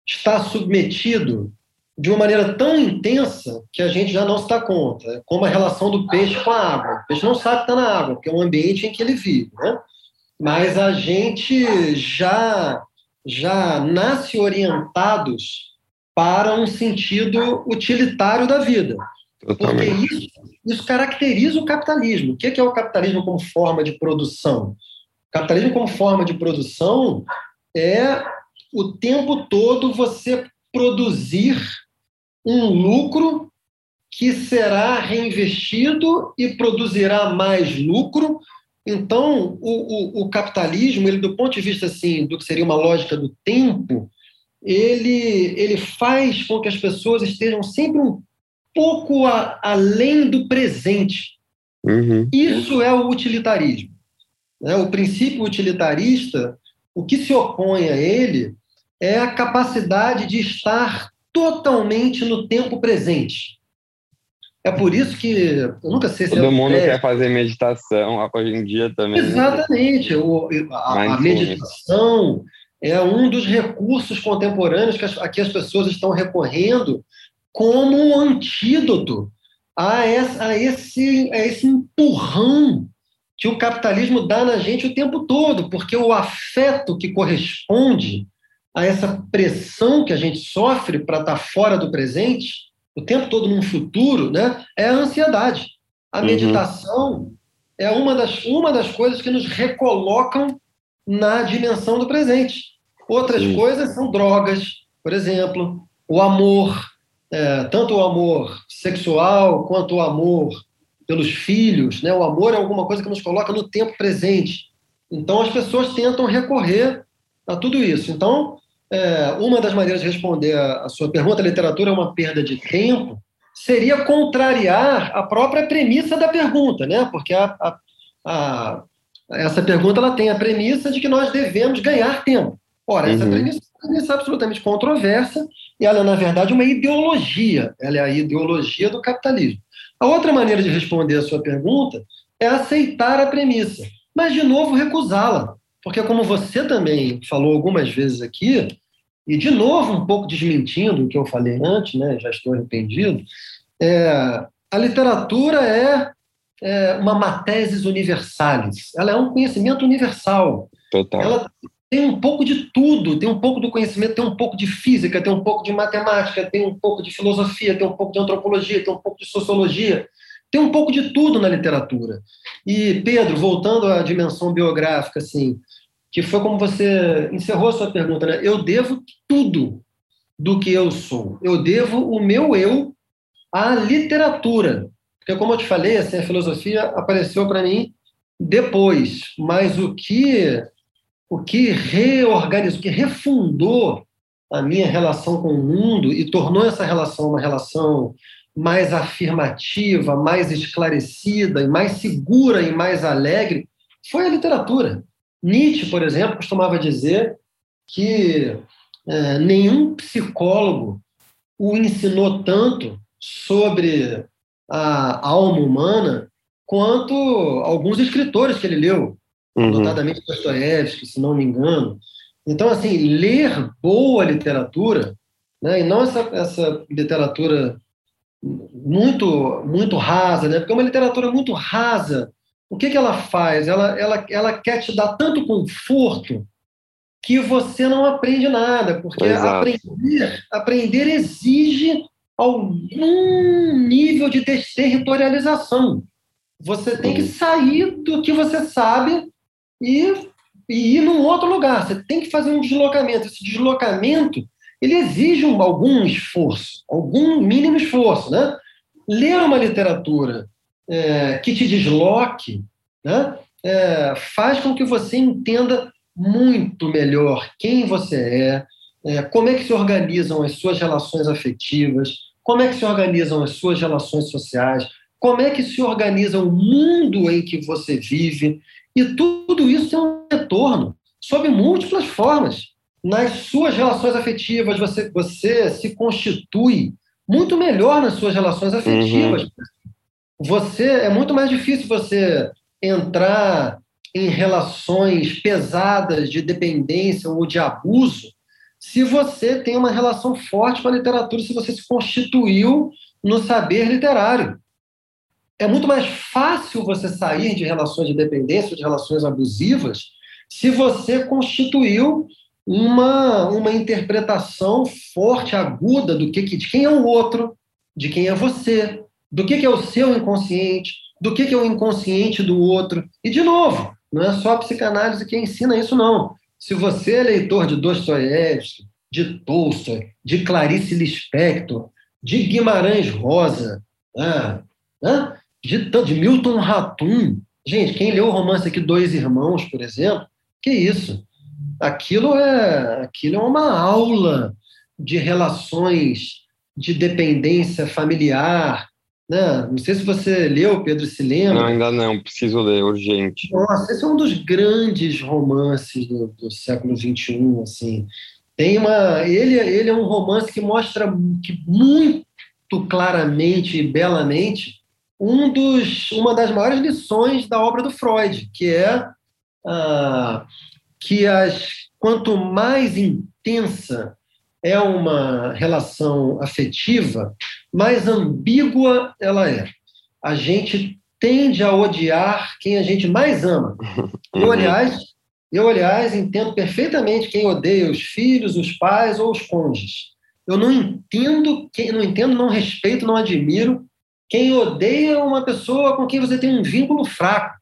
está submetido de uma maneira tão intensa que a gente já não se dá conta, é como a relação do peixe com a água. O peixe não sabe que está na água, porque é um ambiente em que ele vive. Né? Mas a gente já já nasce orientados para um sentido utilitário da vida. Porque isso, isso caracteriza o capitalismo. O que é o capitalismo como forma de produção? O capitalismo como forma de produção é o tempo todo você produzir um lucro que será reinvestido e produzirá mais lucro então, o, o, o, capitalismo, ele do ponto de vista assim, do que seria uma lógica do tempo, ele, ele faz com que as pessoas estejam sempre um pouco a, além do presente. Uhum. Isso é o utilitarismo. Né? O princípio utilitarista, o que se opõe a ele é a capacidade de estar totalmente no tempo presente. É por isso que eu nunca sei se todo é mundo quer fazer meditação hoje em dia também. Né? Exatamente, o, a, a, meditação é um dos recursos contemporâneos que as, a que as pessoas estão recorrendo como um antídoto a, essa, a, esse, a esse empurrão que o capitalismo dá na gente o tempo todo, porque o afeto que corresponde a essa pressão que a gente sofre para estar tá fora do presente o tempo todo num futuro, né, é a ansiedade. A uhum. meditação é uma das, uma das coisas que nos recolocam na dimensão do presente. Outras coisas são drogas, por exemplo, o amor, é, tanto o amor sexual quanto o amor pelos filhos. Né? O amor é alguma coisa que nos coloca no tempo presente. Então, as pessoas tentam recorrer a tudo isso. Então, é, uma das maneiras de responder a, a sua pergunta, a literatura é uma perda de tempo, seria contrariar a própria premissa da pergunta, né? Porque a, a, a, essa pergunta ela tem a premissa de que nós devemos ganhar tempo. Ora, essa uhum. premissa é uma premissa absolutamente controversa e ela, na verdade, é uma ideologia. Ela é a ideologia do capitalismo. A outra maneira de responder a sua pergunta é aceitar a premissa, mas, de novo, recusá-la. Porque, como você também falou algumas vezes aqui, e de novo um pouco desmentindo o que eu falei antes, né, já estou arrependido, é, a literatura é, é uma matésis universalis, ela é um conhecimento universal. Total. Ela tem um pouco de tudo, tem um pouco do conhecimento, tem um pouco de física, tem um pouco de matemática, tem um pouco de filosofia, tem um pouco de antropologia, tem um pouco de sociologia, tem um pouco de tudo na literatura. E, Pedro, voltando à dimensão biográfica, assim, que foi como você encerrou a sua pergunta, né? Eu devo tudo do que eu sou. Eu devo o meu eu à literatura. Porque, como eu te falei, assim, a filosofia apareceu para mim depois, mas o que o que reorganizou, o que refundou a minha relação com o mundo e tornou essa relação uma relação mais afirmativa, mais esclarecida, e mais segura e mais alegre, foi a literatura. Nietzsche, por exemplo, costumava dizer que é, nenhum psicólogo o ensinou tanto sobre a alma humana quanto alguns escritores que ele leu, uhum. notadamente Dostoiévski, se não me engano. Então, assim, ler boa literatura, né, e não essa, essa literatura muito muito rasa, né, porque é uma literatura muito rasa. O que, que ela faz? Ela, ela, ela quer te dar tanto conforto que você não aprende nada, porque aprender, aprender exige algum nível de desterritorialização. Você tem que sair do que você sabe e, e ir num outro lugar. Você tem que fazer um deslocamento. Esse deslocamento ele exige um, algum esforço, algum mínimo esforço. Né? Ler uma literatura é, que te desloque né, é, faz com que você entenda muito melhor quem você é, é, como é que se organizam as suas relações afetivas, como é que se organizam as suas relações sociais, como é que se organiza o mundo em que você vive. E tudo isso tem um retorno sob múltiplas formas. Nas suas relações afetivas, você, você se constitui muito melhor nas suas relações afetivas. Uhum. Você é muito mais difícil você entrar em relações pesadas de dependência ou de abuso se você tem uma relação forte com a literatura, se você se constituiu no saber literário. É muito mais fácil você sair de relações de dependência, de relações abusivas, se você constituiu uma, uma interpretação forte, aguda do que, de quem é o outro, de quem é você, do que, que é o seu inconsciente, do que, que é o inconsciente do outro. E, de novo, não é só a psicanálise que ensina isso, não. Se você é leitor de Dostoiévski, de Tolstói, de Clarice Lispector, de Guimarães Rosa, né, né, de, de Milton Ratum, gente, quem leu o romance aqui Dois Irmãos, por exemplo, que isso? Aquilo é, aquilo é uma aula de relações de dependência familiar, né? Não sei se você leu, Pedro, se lembra. Não, ainda não, preciso ler, urgente. Nossa, esse é um dos grandes romances do, do século XXI, assim. Tem uma, ele, ele é um romance que mostra que muito claramente e belamente um dos, uma das maiores lições da obra do Freud, que é ah, que as, quanto mais intensa é uma relação afetiva, mais ambígua ela é. A gente tende a odiar quem a gente mais ama. (laughs) Eu, aliás, eu, aliás, entendo perfeitamente quem odeia os filhos, os pais ou os cônjuges. Eu não entendo, quem, não entendo, não respeito, não admiro quem odeia uma pessoa com quem você tem um vínculo fraco.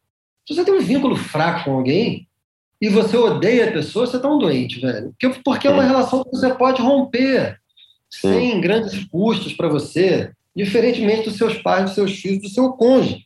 Se você tem um vínculo fraco com alguém, e você odeia a pessoa, você está um doente, velho. Porque, porque é uma relação que você pode romper Sim. sem grandes custos para você, diferentemente dos seus pais, dos seus filhos, do seu cônjuge,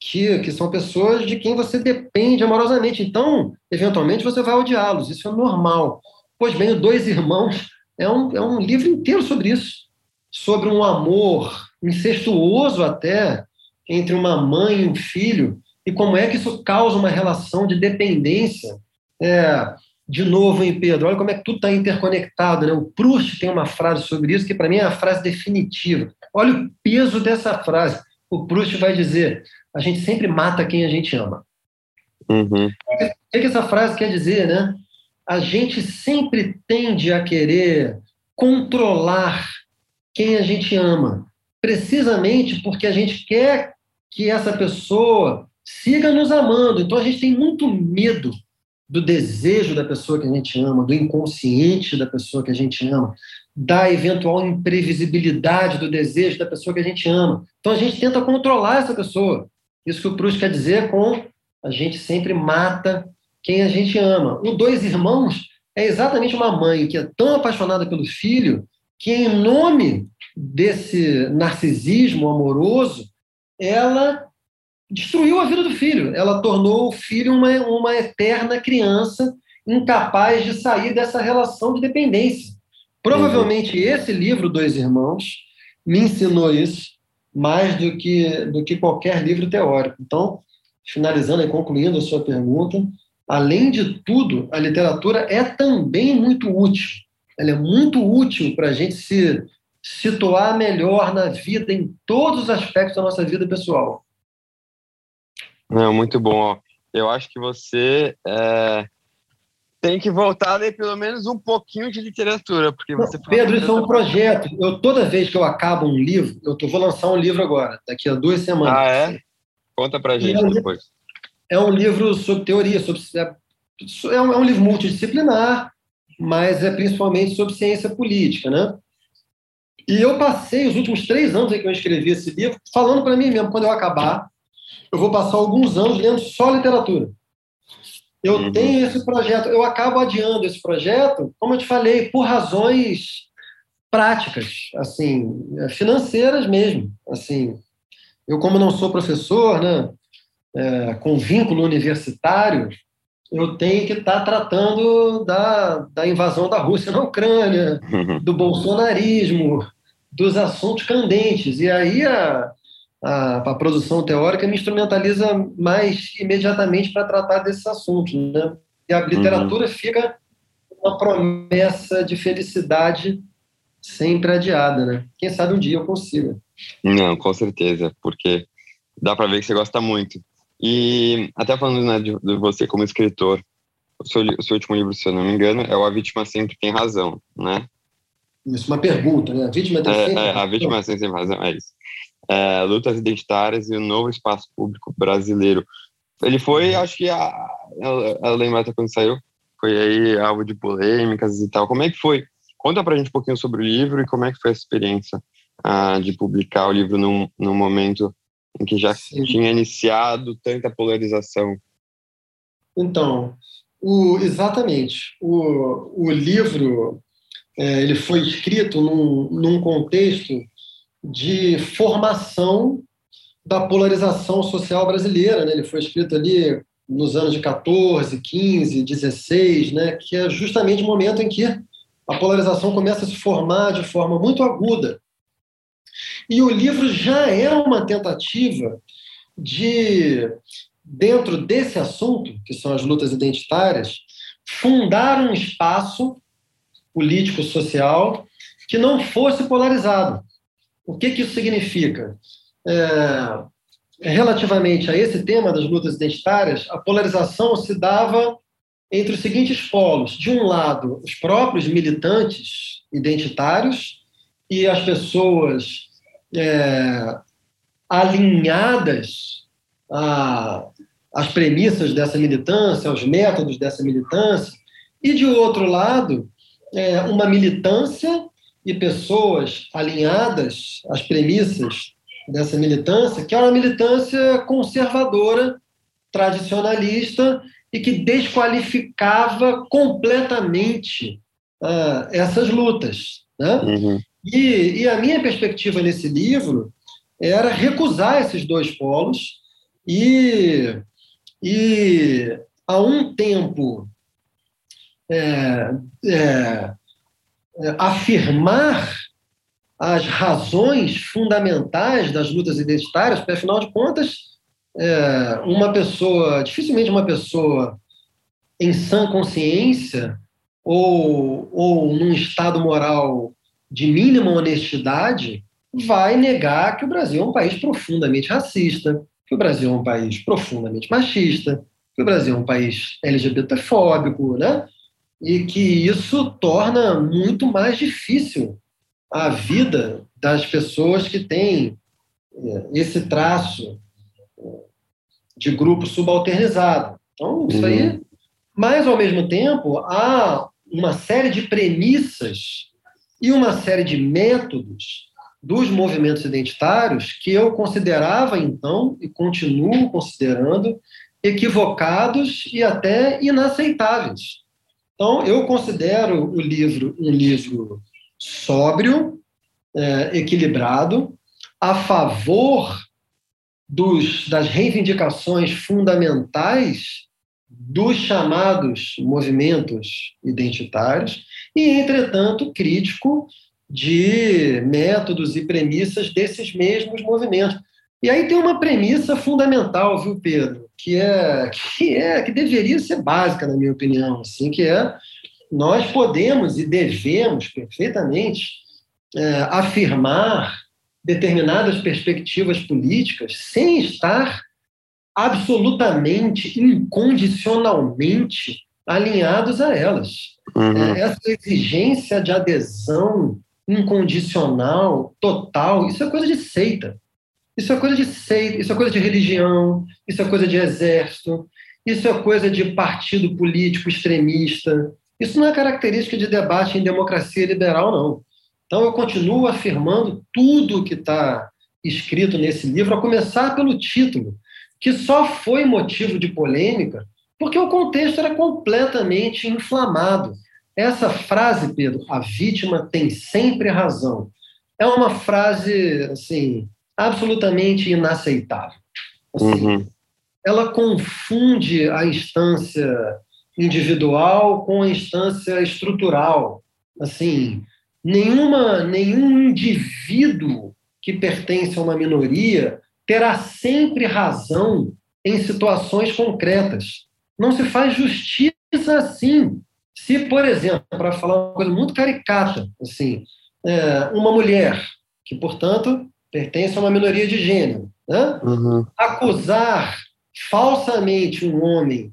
que, que são pessoas de quem você depende amorosamente. Então, eventualmente, você vai odiá-los. Isso é normal. Pois bem, Dois Irmãos é um, é um livro inteiro sobre isso. Sobre um amor incestuoso até entre uma mãe e um filho, e como é que isso causa uma relação de dependência é, de novo, hein, Pedro? Olha como é que tudo está interconectado. Né? O Proust tem uma frase sobre isso que, para mim, é a frase definitiva. Olha o peso dessa frase. O Proust vai dizer: a gente sempre mata quem a gente ama. Uhum. O que, que essa frase quer dizer? Né? A gente sempre tende a querer controlar quem a gente ama, precisamente porque a gente quer que essa pessoa siga nos amando. Então a gente tem muito medo do desejo da pessoa que a gente ama, do inconsciente da pessoa que a gente ama, da eventual imprevisibilidade do desejo da pessoa que a gente ama. Então a gente tenta controlar essa pessoa. Isso que o Proust quer dizer com a gente sempre mata quem a gente ama. O Dois Irmãos é exatamente uma mãe que é tão apaixonada pelo filho que, em nome desse narcisismo amoroso, ela destruiu a vida do filho. Ela tornou o filho uma, uma eterna criança incapaz de sair dessa relação de dependência. Provavelmente uhum. esse livro, Dois Irmãos, me ensinou isso mais do que, do que qualquer livro teórico. Então, finalizando e concluindo a sua pergunta, além de tudo, a literatura é também muito útil. Ela é muito útil para a gente se situar melhor na vida, em todos os aspectos da nossa vida pessoal. Não, muito bom. Eu acho que você é, tem que voltar a ler pelo menos um pouquinho de literatura, porque você. Pedro, isso é um projeto. Eu toda vez que eu acabo um livro, eu tô, vou lançar um livro agora, daqui a duas semanas. Ah, é? Conta pra gente é um, depois. É um livro sobre teoria, sobre é, é um, é um livro multidisciplinar, mas é principalmente sobre ciência política, né? E eu passei os últimos três anos em que eu escrevi esse livro falando para mim mesmo, quando eu acabar, eu vou passar alguns anos lendo só literatura. Eu uhum. tenho esse projeto, eu acabo adiando esse projeto, como eu te falei, por razões práticas, assim, financeiras mesmo. Assim, eu como não sou professor, né, é, com vínculo universitário, eu tenho que estar tá tratando da, da invasão da Rússia na Ucrânia, (laughs) do bolsonarismo, dos assuntos candentes. E aí a, a, a produção teórica me instrumentaliza mais imediatamente para tratar desses assuntos. Né? E a uhum. literatura uhum. fica uma promessa de felicidade sempre adiada. Né? Quem sabe um dia eu consiga. Não, com certeza, porque dá para ver que você gosta muito. E até falando né, de, de, você como escritor, o seu, o seu, último livro, se eu não me engano, é o A Vítima Sempre Tem Razão, né? Isso, uma pergunta, né? A vítima tem é, sempre é, A vítima tem sempre razão, é isso. É, lutas identitárias e o novo espaço público brasileiro. Ele foi, acho que, a, ela lembra até quando saiu, foi aí alvo de polêmicas e tal. Como é que foi? Conta pra gente um pouquinho sobre o livro e como é que foi a experiência ah, de publicar o livro num, num momento em que já Sim. tinha iniciado tanta polarização. Então, o, exatamente. O, o livro é, ele foi escrito num, num contexto de formação da polarização social brasileira. Né? Ele foi escrito ali nos anos de 14, 15, 16, né? que é justamente o momento em que a polarização começa a se formar de forma muito aguda e o livro já é uma tentativa de, dentro desse assunto, que são as lutas identitárias, fundar um espaço político-social que não fosse polarizado. O que, que isso significa? É, relativamente a esse tema das lutas identitárias, a polarização se dava entre os seguintes polos: de um lado, os próprios militantes identitários e as pessoas é, alinhadas às premissas dessa militância, aos métodos dessa militância, e, de outro lado, é, uma militância e pessoas alinhadas às premissas dessa militância, que é uma militância conservadora, tradicionalista e que desqualificava completamente uh, essas lutas. Né? Uhum. E, e a minha perspectiva nesse livro era recusar esses dois polos e, e a um tempo é, é, afirmar as razões fundamentais das lutas identitárias, porque afinal de contas, é, uma pessoa, dificilmente uma pessoa em sã consciência ou, ou num estado moral de mínima honestidade vai negar que o Brasil é um país profundamente racista, que o Brasil é um país profundamente machista, que o Brasil é um país LGBTfóbico, né? E que isso torna muito mais difícil a vida das pessoas que têm é, esse traço é, de grupo subalternizado. Então, isso aí. Uhum. Mas, ao mesmo tempo, há uma série de premissas e uma série de métodos dos movimentos identitários que eu considerava então e continuo considerando equivocados e até inaceitáveis. Então, eu considero o livro um livro sóbrio, é, equilibrado, a favor dos, das reivindicações fundamentais dos chamados movimentos identitários e, entretanto, crítico de métodos e premissas desses mesmos movimentos. E aí tem uma premissa fundamental, viu, Pedro, que é que é que deveria ser básica na minha opinião, assim, que é nós podemos e devemos perfeitamente é, afirmar determinadas perspectivas políticas sem estar absolutamente, incondicionalmente alinhados a elas. Uhum. É, essa exigência de adesão incondicional, total, isso é coisa de seita. Isso é coisa de seita, isso é coisa de religião, isso é coisa de exército, isso é coisa de partido político extremista. Isso não é característica de debate em democracia liberal, não. Então, eu continuo afirmando tudo que está escrito nesse livro, a começar pelo título, que só foi motivo de polêmica porque o contexto era completamente inflamado. Essa frase, Pedro, a vítima tem sempre razão, é uma frase assim absolutamente inaceitável. Assim, uhum. Ela confunde a instância individual com a instância estrutural. Assim, nenhuma, nenhum indivíduo que pertence a uma minoria terá sempre razão em situações concretas. Não se faz justiça assim. Se, por exemplo, para falar uma coisa muito caricata, assim, é, uma mulher que, portanto, pertence a uma minoria de gênero, né? uhum. acusar falsamente um homem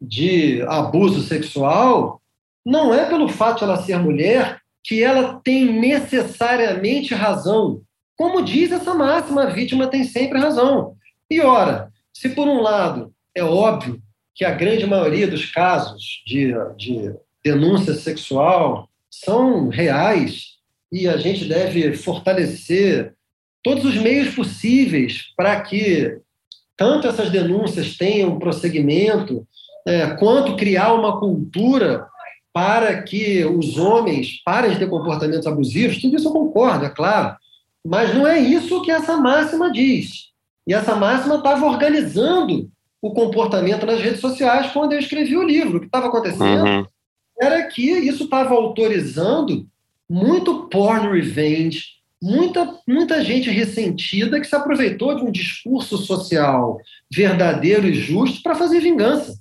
de abuso sexual, não é pelo fato de ela ser mulher que ela tem necessariamente razão. Como diz essa máxima, a vítima tem sempre razão. E ora, se por um lado é óbvio que a grande maioria dos casos de, de denúncia sexual são reais e a gente deve fortalecer todos os meios possíveis para que tanto essas denúncias tenham prosseguimento, é, quanto criar uma cultura para que os homens parem de ter comportamentos abusivos, tudo isso eu concordo, é claro. Mas não é isso que essa máxima diz. E essa máxima estava organizando o comportamento nas redes sociais quando eu escrevi o livro. O que estava acontecendo uhum. era que isso estava autorizando muito porn revenge, muita, muita gente ressentida que se aproveitou de um discurso social verdadeiro e justo para fazer vingança.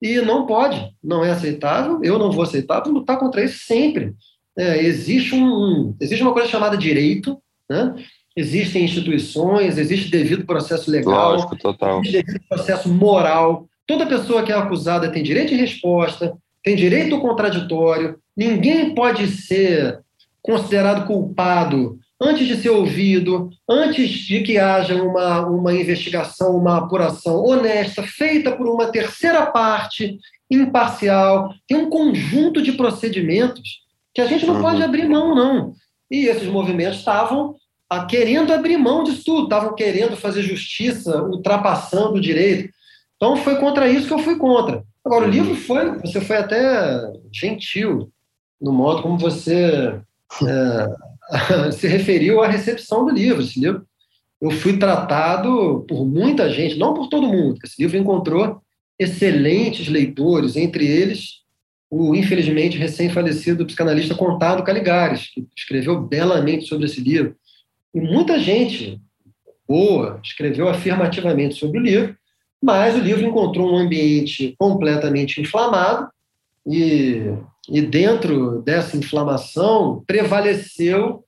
E não pode, não é aceitável, eu não vou aceitar, vou lutar contra isso sempre. É, existe, um, existe uma coisa chamada direito, né? existem instituições, existe devido processo legal, Lógico, total. existe devido processo moral. Toda pessoa que é acusada tem direito de resposta, tem direito ao contraditório, ninguém pode ser considerado culpado antes de ser ouvido, antes de que haja uma, uma investigação, uma apuração honesta, feita por uma terceira parte, imparcial. Tem um conjunto de procedimentos que a gente não uhum. pode abrir mão, não. E esses movimentos estavam ah, querendo abrir mão disso tudo, estavam querendo fazer justiça, ultrapassando o direito. Então foi contra isso que eu fui contra. Agora, o livro foi, você foi até gentil no modo como você (laughs) é, (laughs) se referiu à recepção do livro. Esse livro, eu fui tratado por muita gente, não por todo mundo. Esse livro encontrou excelentes leitores, entre eles o infelizmente recém-falecido psicanalista Contado Caligares, que escreveu belamente sobre esse livro. E muita gente boa escreveu afirmativamente sobre o livro, mas o livro encontrou um ambiente completamente inflamado e, e dentro dessa inflamação prevaleceu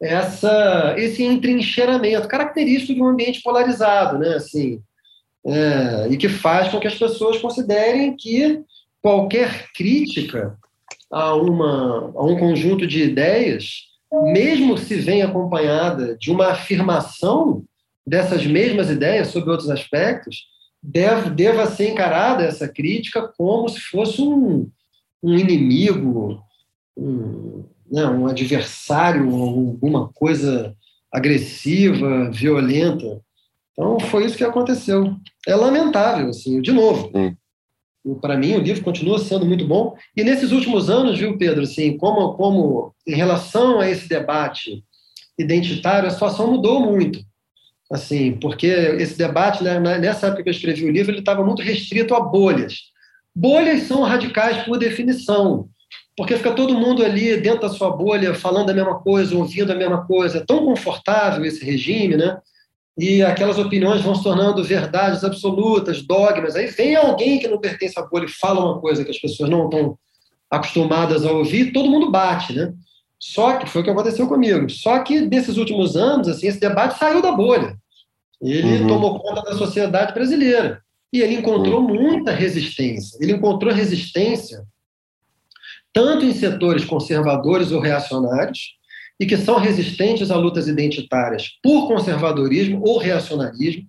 essa, esse entrincheiramento característico de um ambiente polarizado, né? Assim, é, e que faz com que as pessoas considerem que qualquer crítica a, uma, a um conjunto de ideias mesmo se vem acompanhada de uma afirmação dessas mesmas ideias sobre outros aspectos, deve, deva ser encarada essa crítica como se fosse um, um inimigo, um, né, um adversário, alguma coisa agressiva, violenta. Então, foi isso que aconteceu. É lamentável, assim, de novo. Para mim o livro continua sendo muito bom e nesses últimos anos viu Pedro assim como como em relação a esse debate identitário a situação mudou muito assim porque esse debate né, nessa época que eu escrevi o livro ele estava muito restrito a bolhas bolhas são radicais por definição porque fica todo mundo ali dentro da sua bolha falando a mesma coisa ouvindo a mesma coisa é tão confortável esse regime né e aquelas opiniões vão se tornando verdades absolutas, dogmas. Aí vem alguém que não pertence à bolha e fala uma coisa que as pessoas não estão acostumadas a ouvir, todo mundo bate, né? Só que foi o que aconteceu comigo. Só que nesses últimos anos, assim, esse debate saiu da bolha. Ele uhum. tomou conta da sociedade brasileira. E ele encontrou uhum. muita resistência. Ele encontrou resistência tanto em setores conservadores ou reacionários, e que são resistentes a lutas identitárias por conservadorismo ou reacionarismo,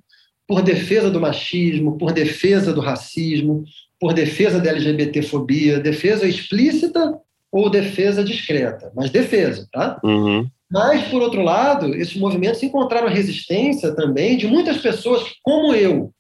por defesa do machismo, por defesa do racismo, por defesa da LGBTfobia, defesa explícita ou defesa discreta, mas defesa, tá? Uhum. Mas, por outro lado, esses movimentos encontraram resistência também de muitas pessoas como eu,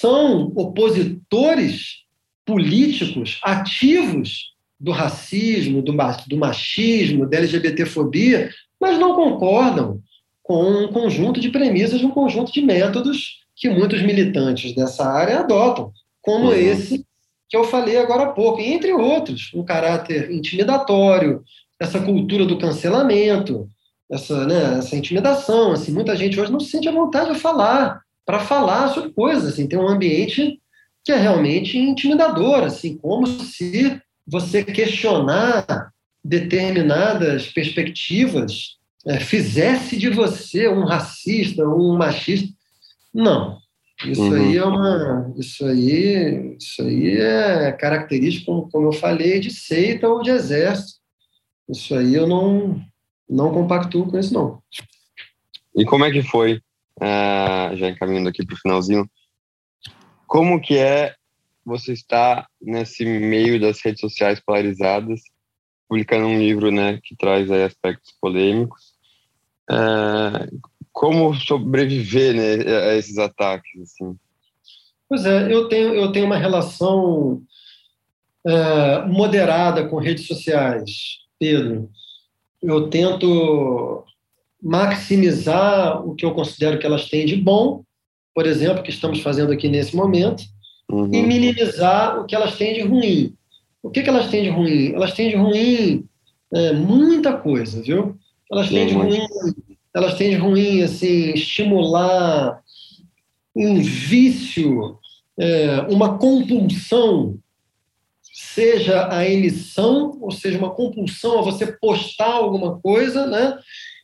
são opositores políticos ativos do racismo, do, machismo, da LGBTfobia, mas não concordam com um conjunto de premissas, um conjunto de métodos que muitos militantes dessa área adotam, como uhum. esse que eu falei agora há pouco, entre outros, um caráter intimidatório, essa cultura do cancelamento, essa, né, essa intimidação, assim, muita gente hoje não se sente à vontade de falar, para falar sobre coisas, assim, tem um ambiente que é realmente intimidador, assim, como se você questionar determinadas perspectivas é, fizesse de você um racista, um machista. Não. Isso uhum. aí é uma. Isso aí, isso aí é característico, como, como eu falei, de seita ou de exército. Isso aí eu não, não compactuo com isso, não. E como é que foi, uh, já encaminhando aqui para o finalzinho, como que é você está nesse meio das redes sociais polarizadas, publicando um livro né, que traz aspectos polêmicos. É, como sobreviver né, a esses ataques? Assim? Pois é, eu tenho, eu tenho uma relação é, moderada com redes sociais, Pedro. Eu tento maximizar o que eu considero que elas têm de bom, por exemplo, que estamos fazendo aqui nesse momento, uhum. e minimizar o que elas têm de ruim. O que, que elas têm de ruim? Elas têm de ruim é, muita coisa, viu? Elas têm de ruim, elas têm de ruim assim estimular um vício, é, uma compulsão, seja a emissão, ou seja, uma compulsão a você postar alguma coisa, né?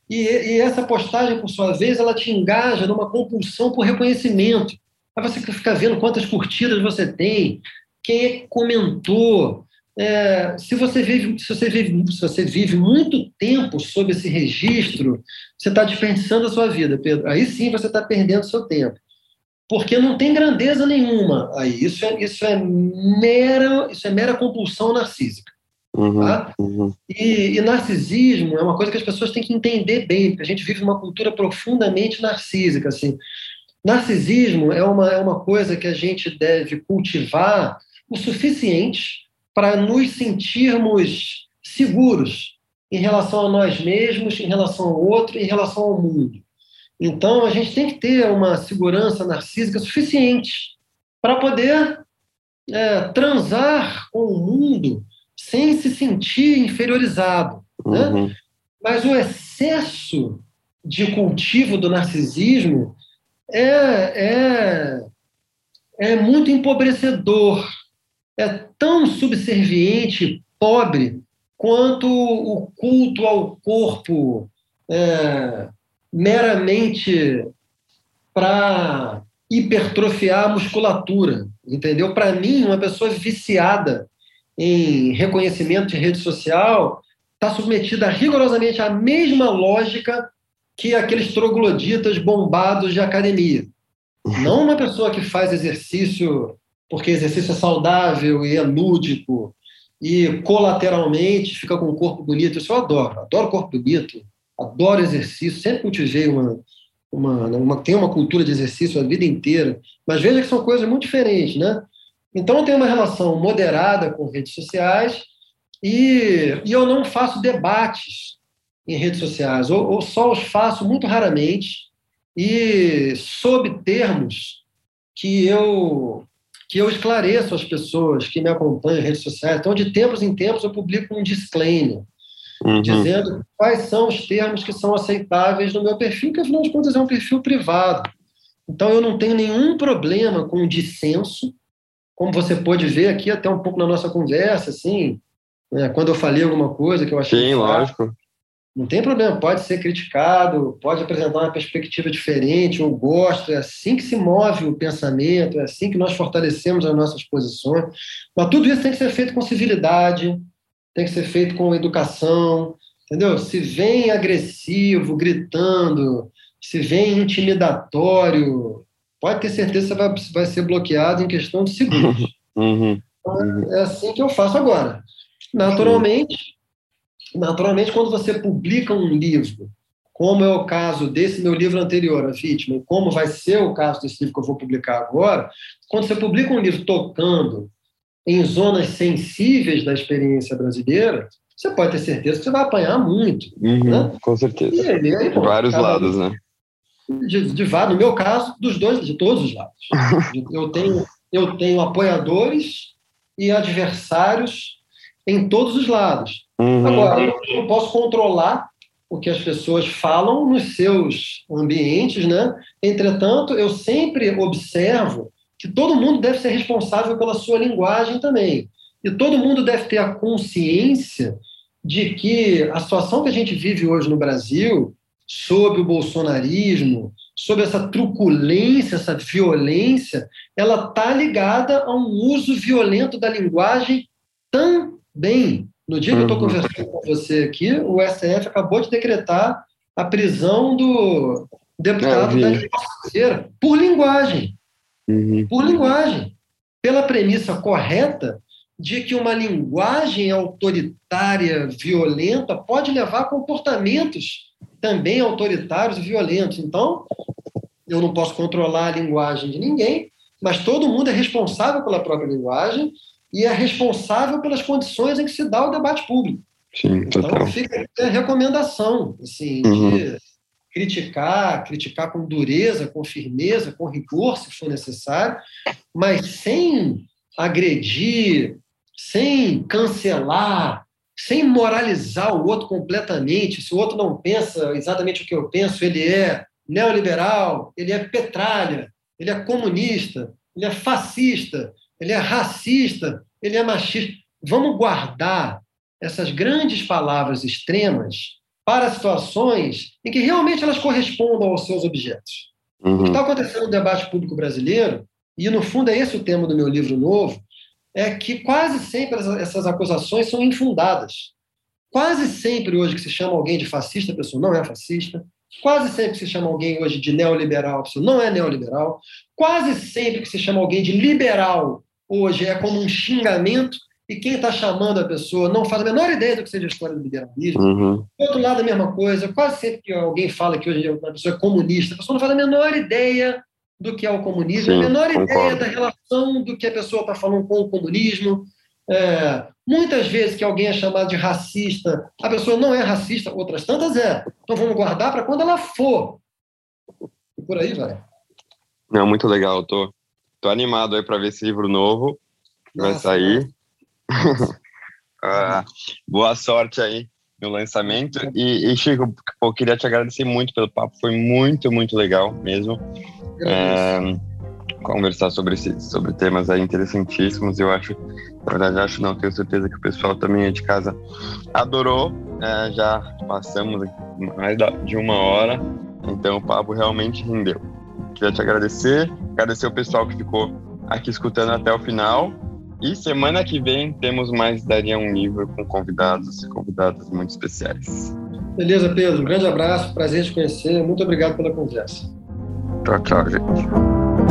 E, e, essa postagem, por sua vez, ela te engaja numa compulsão por reconhecimento. Aí você fica vendo quantas curtidas você tem, quem é comentou. É, se, você vive, se, você vive, se você vive muito tempo sob esse registro, você está desperdiçando a sua vida, Pedro. Aí sim você está perdendo seu tempo. Porque não tem grandeza nenhuma. Aí isso é, isso é, mera, isso é mera compulsão narcísica. Uhum, tá? uhum. E, e, narcisismo é uma coisa que as pessoas têm que entender bem, porque a gente vive uma cultura profundamente narcísica. Assim. Narcisismo é uma, é uma coisa que a gente deve cultivar o suficiente para nos sentirmos seguros em relação a nós mesmos, em relação ao outro, em relação ao mundo. Então, a gente tem que ter uma segurança narcísica suficiente para poder é, transar com o mundo sem se sentir inferiorizado. Né? Uhum. Mas o excesso de cultivo do narcisismo é, é, é muito empobrecedor, é tão subserviente, pobre, quanto o culto ao corpo é, meramente para hipertrofiar a musculatura, entendeu? Para mim, uma pessoa viciada em reconhecimento de rede social está submetida rigorosamente à mesma lógica que aqueles trogloditas bombados de academia. Não uma pessoa que faz exercício porque exercício é saudável e é lúdico e colateralmente fica com um corpo bonito. Isso eu adoro. Adoro corpo bonito, adoro exercício. Sempre cultivei uma, uma, uma, tem uma cultura de exercício a vida inteira. Mas veja que são coisas muito diferentes, né? Então eu tenho uma relação moderada com redes sociais e, e eu não faço debates em redes sociais, ou, ou só os faço muito raramente e sob termos que eu que eu esclareço às pessoas que me acompanham em redes sociais. Então, de tempos em tempos, eu publico um disclaimer uhum. dizendo quais são os termos que são aceitáveis no meu perfil, que afinal de contas é um perfil privado. Então, eu não tenho nenhum problema com o dissenso, como você pode ver aqui até um pouco na nossa conversa, assim, Né? Quando eu falei alguma coisa que eu achei. Sim, lógico. Não tem problema, pode ser criticado, pode apresentar uma perspectiva diferente, eu gosto, é assim que se move o pensamento, é assim que nós fortalecemos as nossas posições. Mas tudo isso tem que ser feito com civilidade, tem que ser feito com educação, entendeu? Se vem agressivo, gritando, se vem intimidatório, pode ter certeza que você vai, vai ser bloqueado em questão de segundos. Uhum. Então, é assim que eu faço agora. Naturalmente, naturalmente, quando você publica um livro, como é o caso desse meu livro anterior, A Vítima, como vai ser o caso desse livro que eu vou publicar agora, quando você publica um livro tocando em zonas sensíveis da experiência brasileira, você pode ter certeza que você vai apanhar muito. Uhum, né? Com certeza. Aí, vários lados, né? De, de, no meu caso, dos dois, de todos os lados. (laughs) eu tenho, eu tenho apoiadores e adversários em todos os lados. Uhum. Agora, eu não posso controlar o que as pessoas falam nos seus ambientes, né? Entretanto, eu sempre observo que todo mundo deve ser responsável pela sua linguagem também. E todo mundo deve ter a consciência de que a situação que a gente vive hoje no Brasil, sob o bolsonarismo, sob essa truculência, essa violência, ela está ligada a um uso violento da linguagem também. No dia que eu estou uhum. conversando com você aqui, o STF acabou de decretar a prisão do deputado da Terceira por linguagem. Uhum. Por linguagem. Pela premissa correta de que uma linguagem autoritária, violenta, pode levar a comportamentos também autoritários e violentos. Então, eu não posso controlar a linguagem de ninguém, mas todo mundo é responsável pela própria linguagem e é responsável pelas condições em que se dá o debate público. Sim, então, fica a recomendação assim, uhum. de criticar, criticar com dureza, com firmeza, com rigor, se for necessário, mas sem agredir, sem cancelar, sem moralizar o outro completamente. Se o outro não pensa exatamente o que eu penso, ele é neoliberal, ele é petralha, ele é comunista, ele é fascista, ele é racista, ele é machista. Vamos guardar essas grandes palavras extremas para situações em que realmente elas correspondam aos seus objetos. Uhum. O que está acontecendo no debate público brasileiro, e no fundo é esse o tema do meu livro novo, é que quase sempre essas acusações são infundadas. Quase sempre hoje que se chama alguém de fascista, a pessoa não é fascista. Quase sempre que se chama alguém hoje de neoliberal, a pessoa não é neoliberal. Quase sempre que se chama alguém de liberal, hoje é como um xingamento e quem está chamando a pessoa não faz a menor ideia do que seja a história do liberalismo. Uhum. Do outro lado, a mesma coisa. Quase sempre que alguém fala que hoje a pessoa é comunista, a pessoa não faz a menor ideia do que é o comunismo, Sim, a menor concordo. ideia da relação do que a pessoa está falando com o comunismo. É, muitas vezes que alguém é chamado de racista, a pessoa não é racista, outras tantas é. Então vamos guardar para quando ela for. E por aí vai. Não, muito legal. Tô, tô animado aí para ver esse livro novo que vai sair. (laughs) ah, boa sorte aí no lançamento. E, e Chico, eu queria te agradecer muito pelo papo. Foi muito, muito legal mesmo é, conversar sobre, sobre temas aí interessantíssimos. Eu acho, na verdade, acho não, tenho certeza que o pessoal também de casa adorou. É, já passamos mais de uma hora, então o papo realmente rendeu. Queria te agradecer, agradecer o pessoal que ficou aqui escutando até o final. E semana que vem temos mais Daria um Livro com convidados e convidadas muito especiais. Beleza, Pedro. Um grande abraço, prazer te conhecer. Muito obrigado pela conversa. Our Claudius.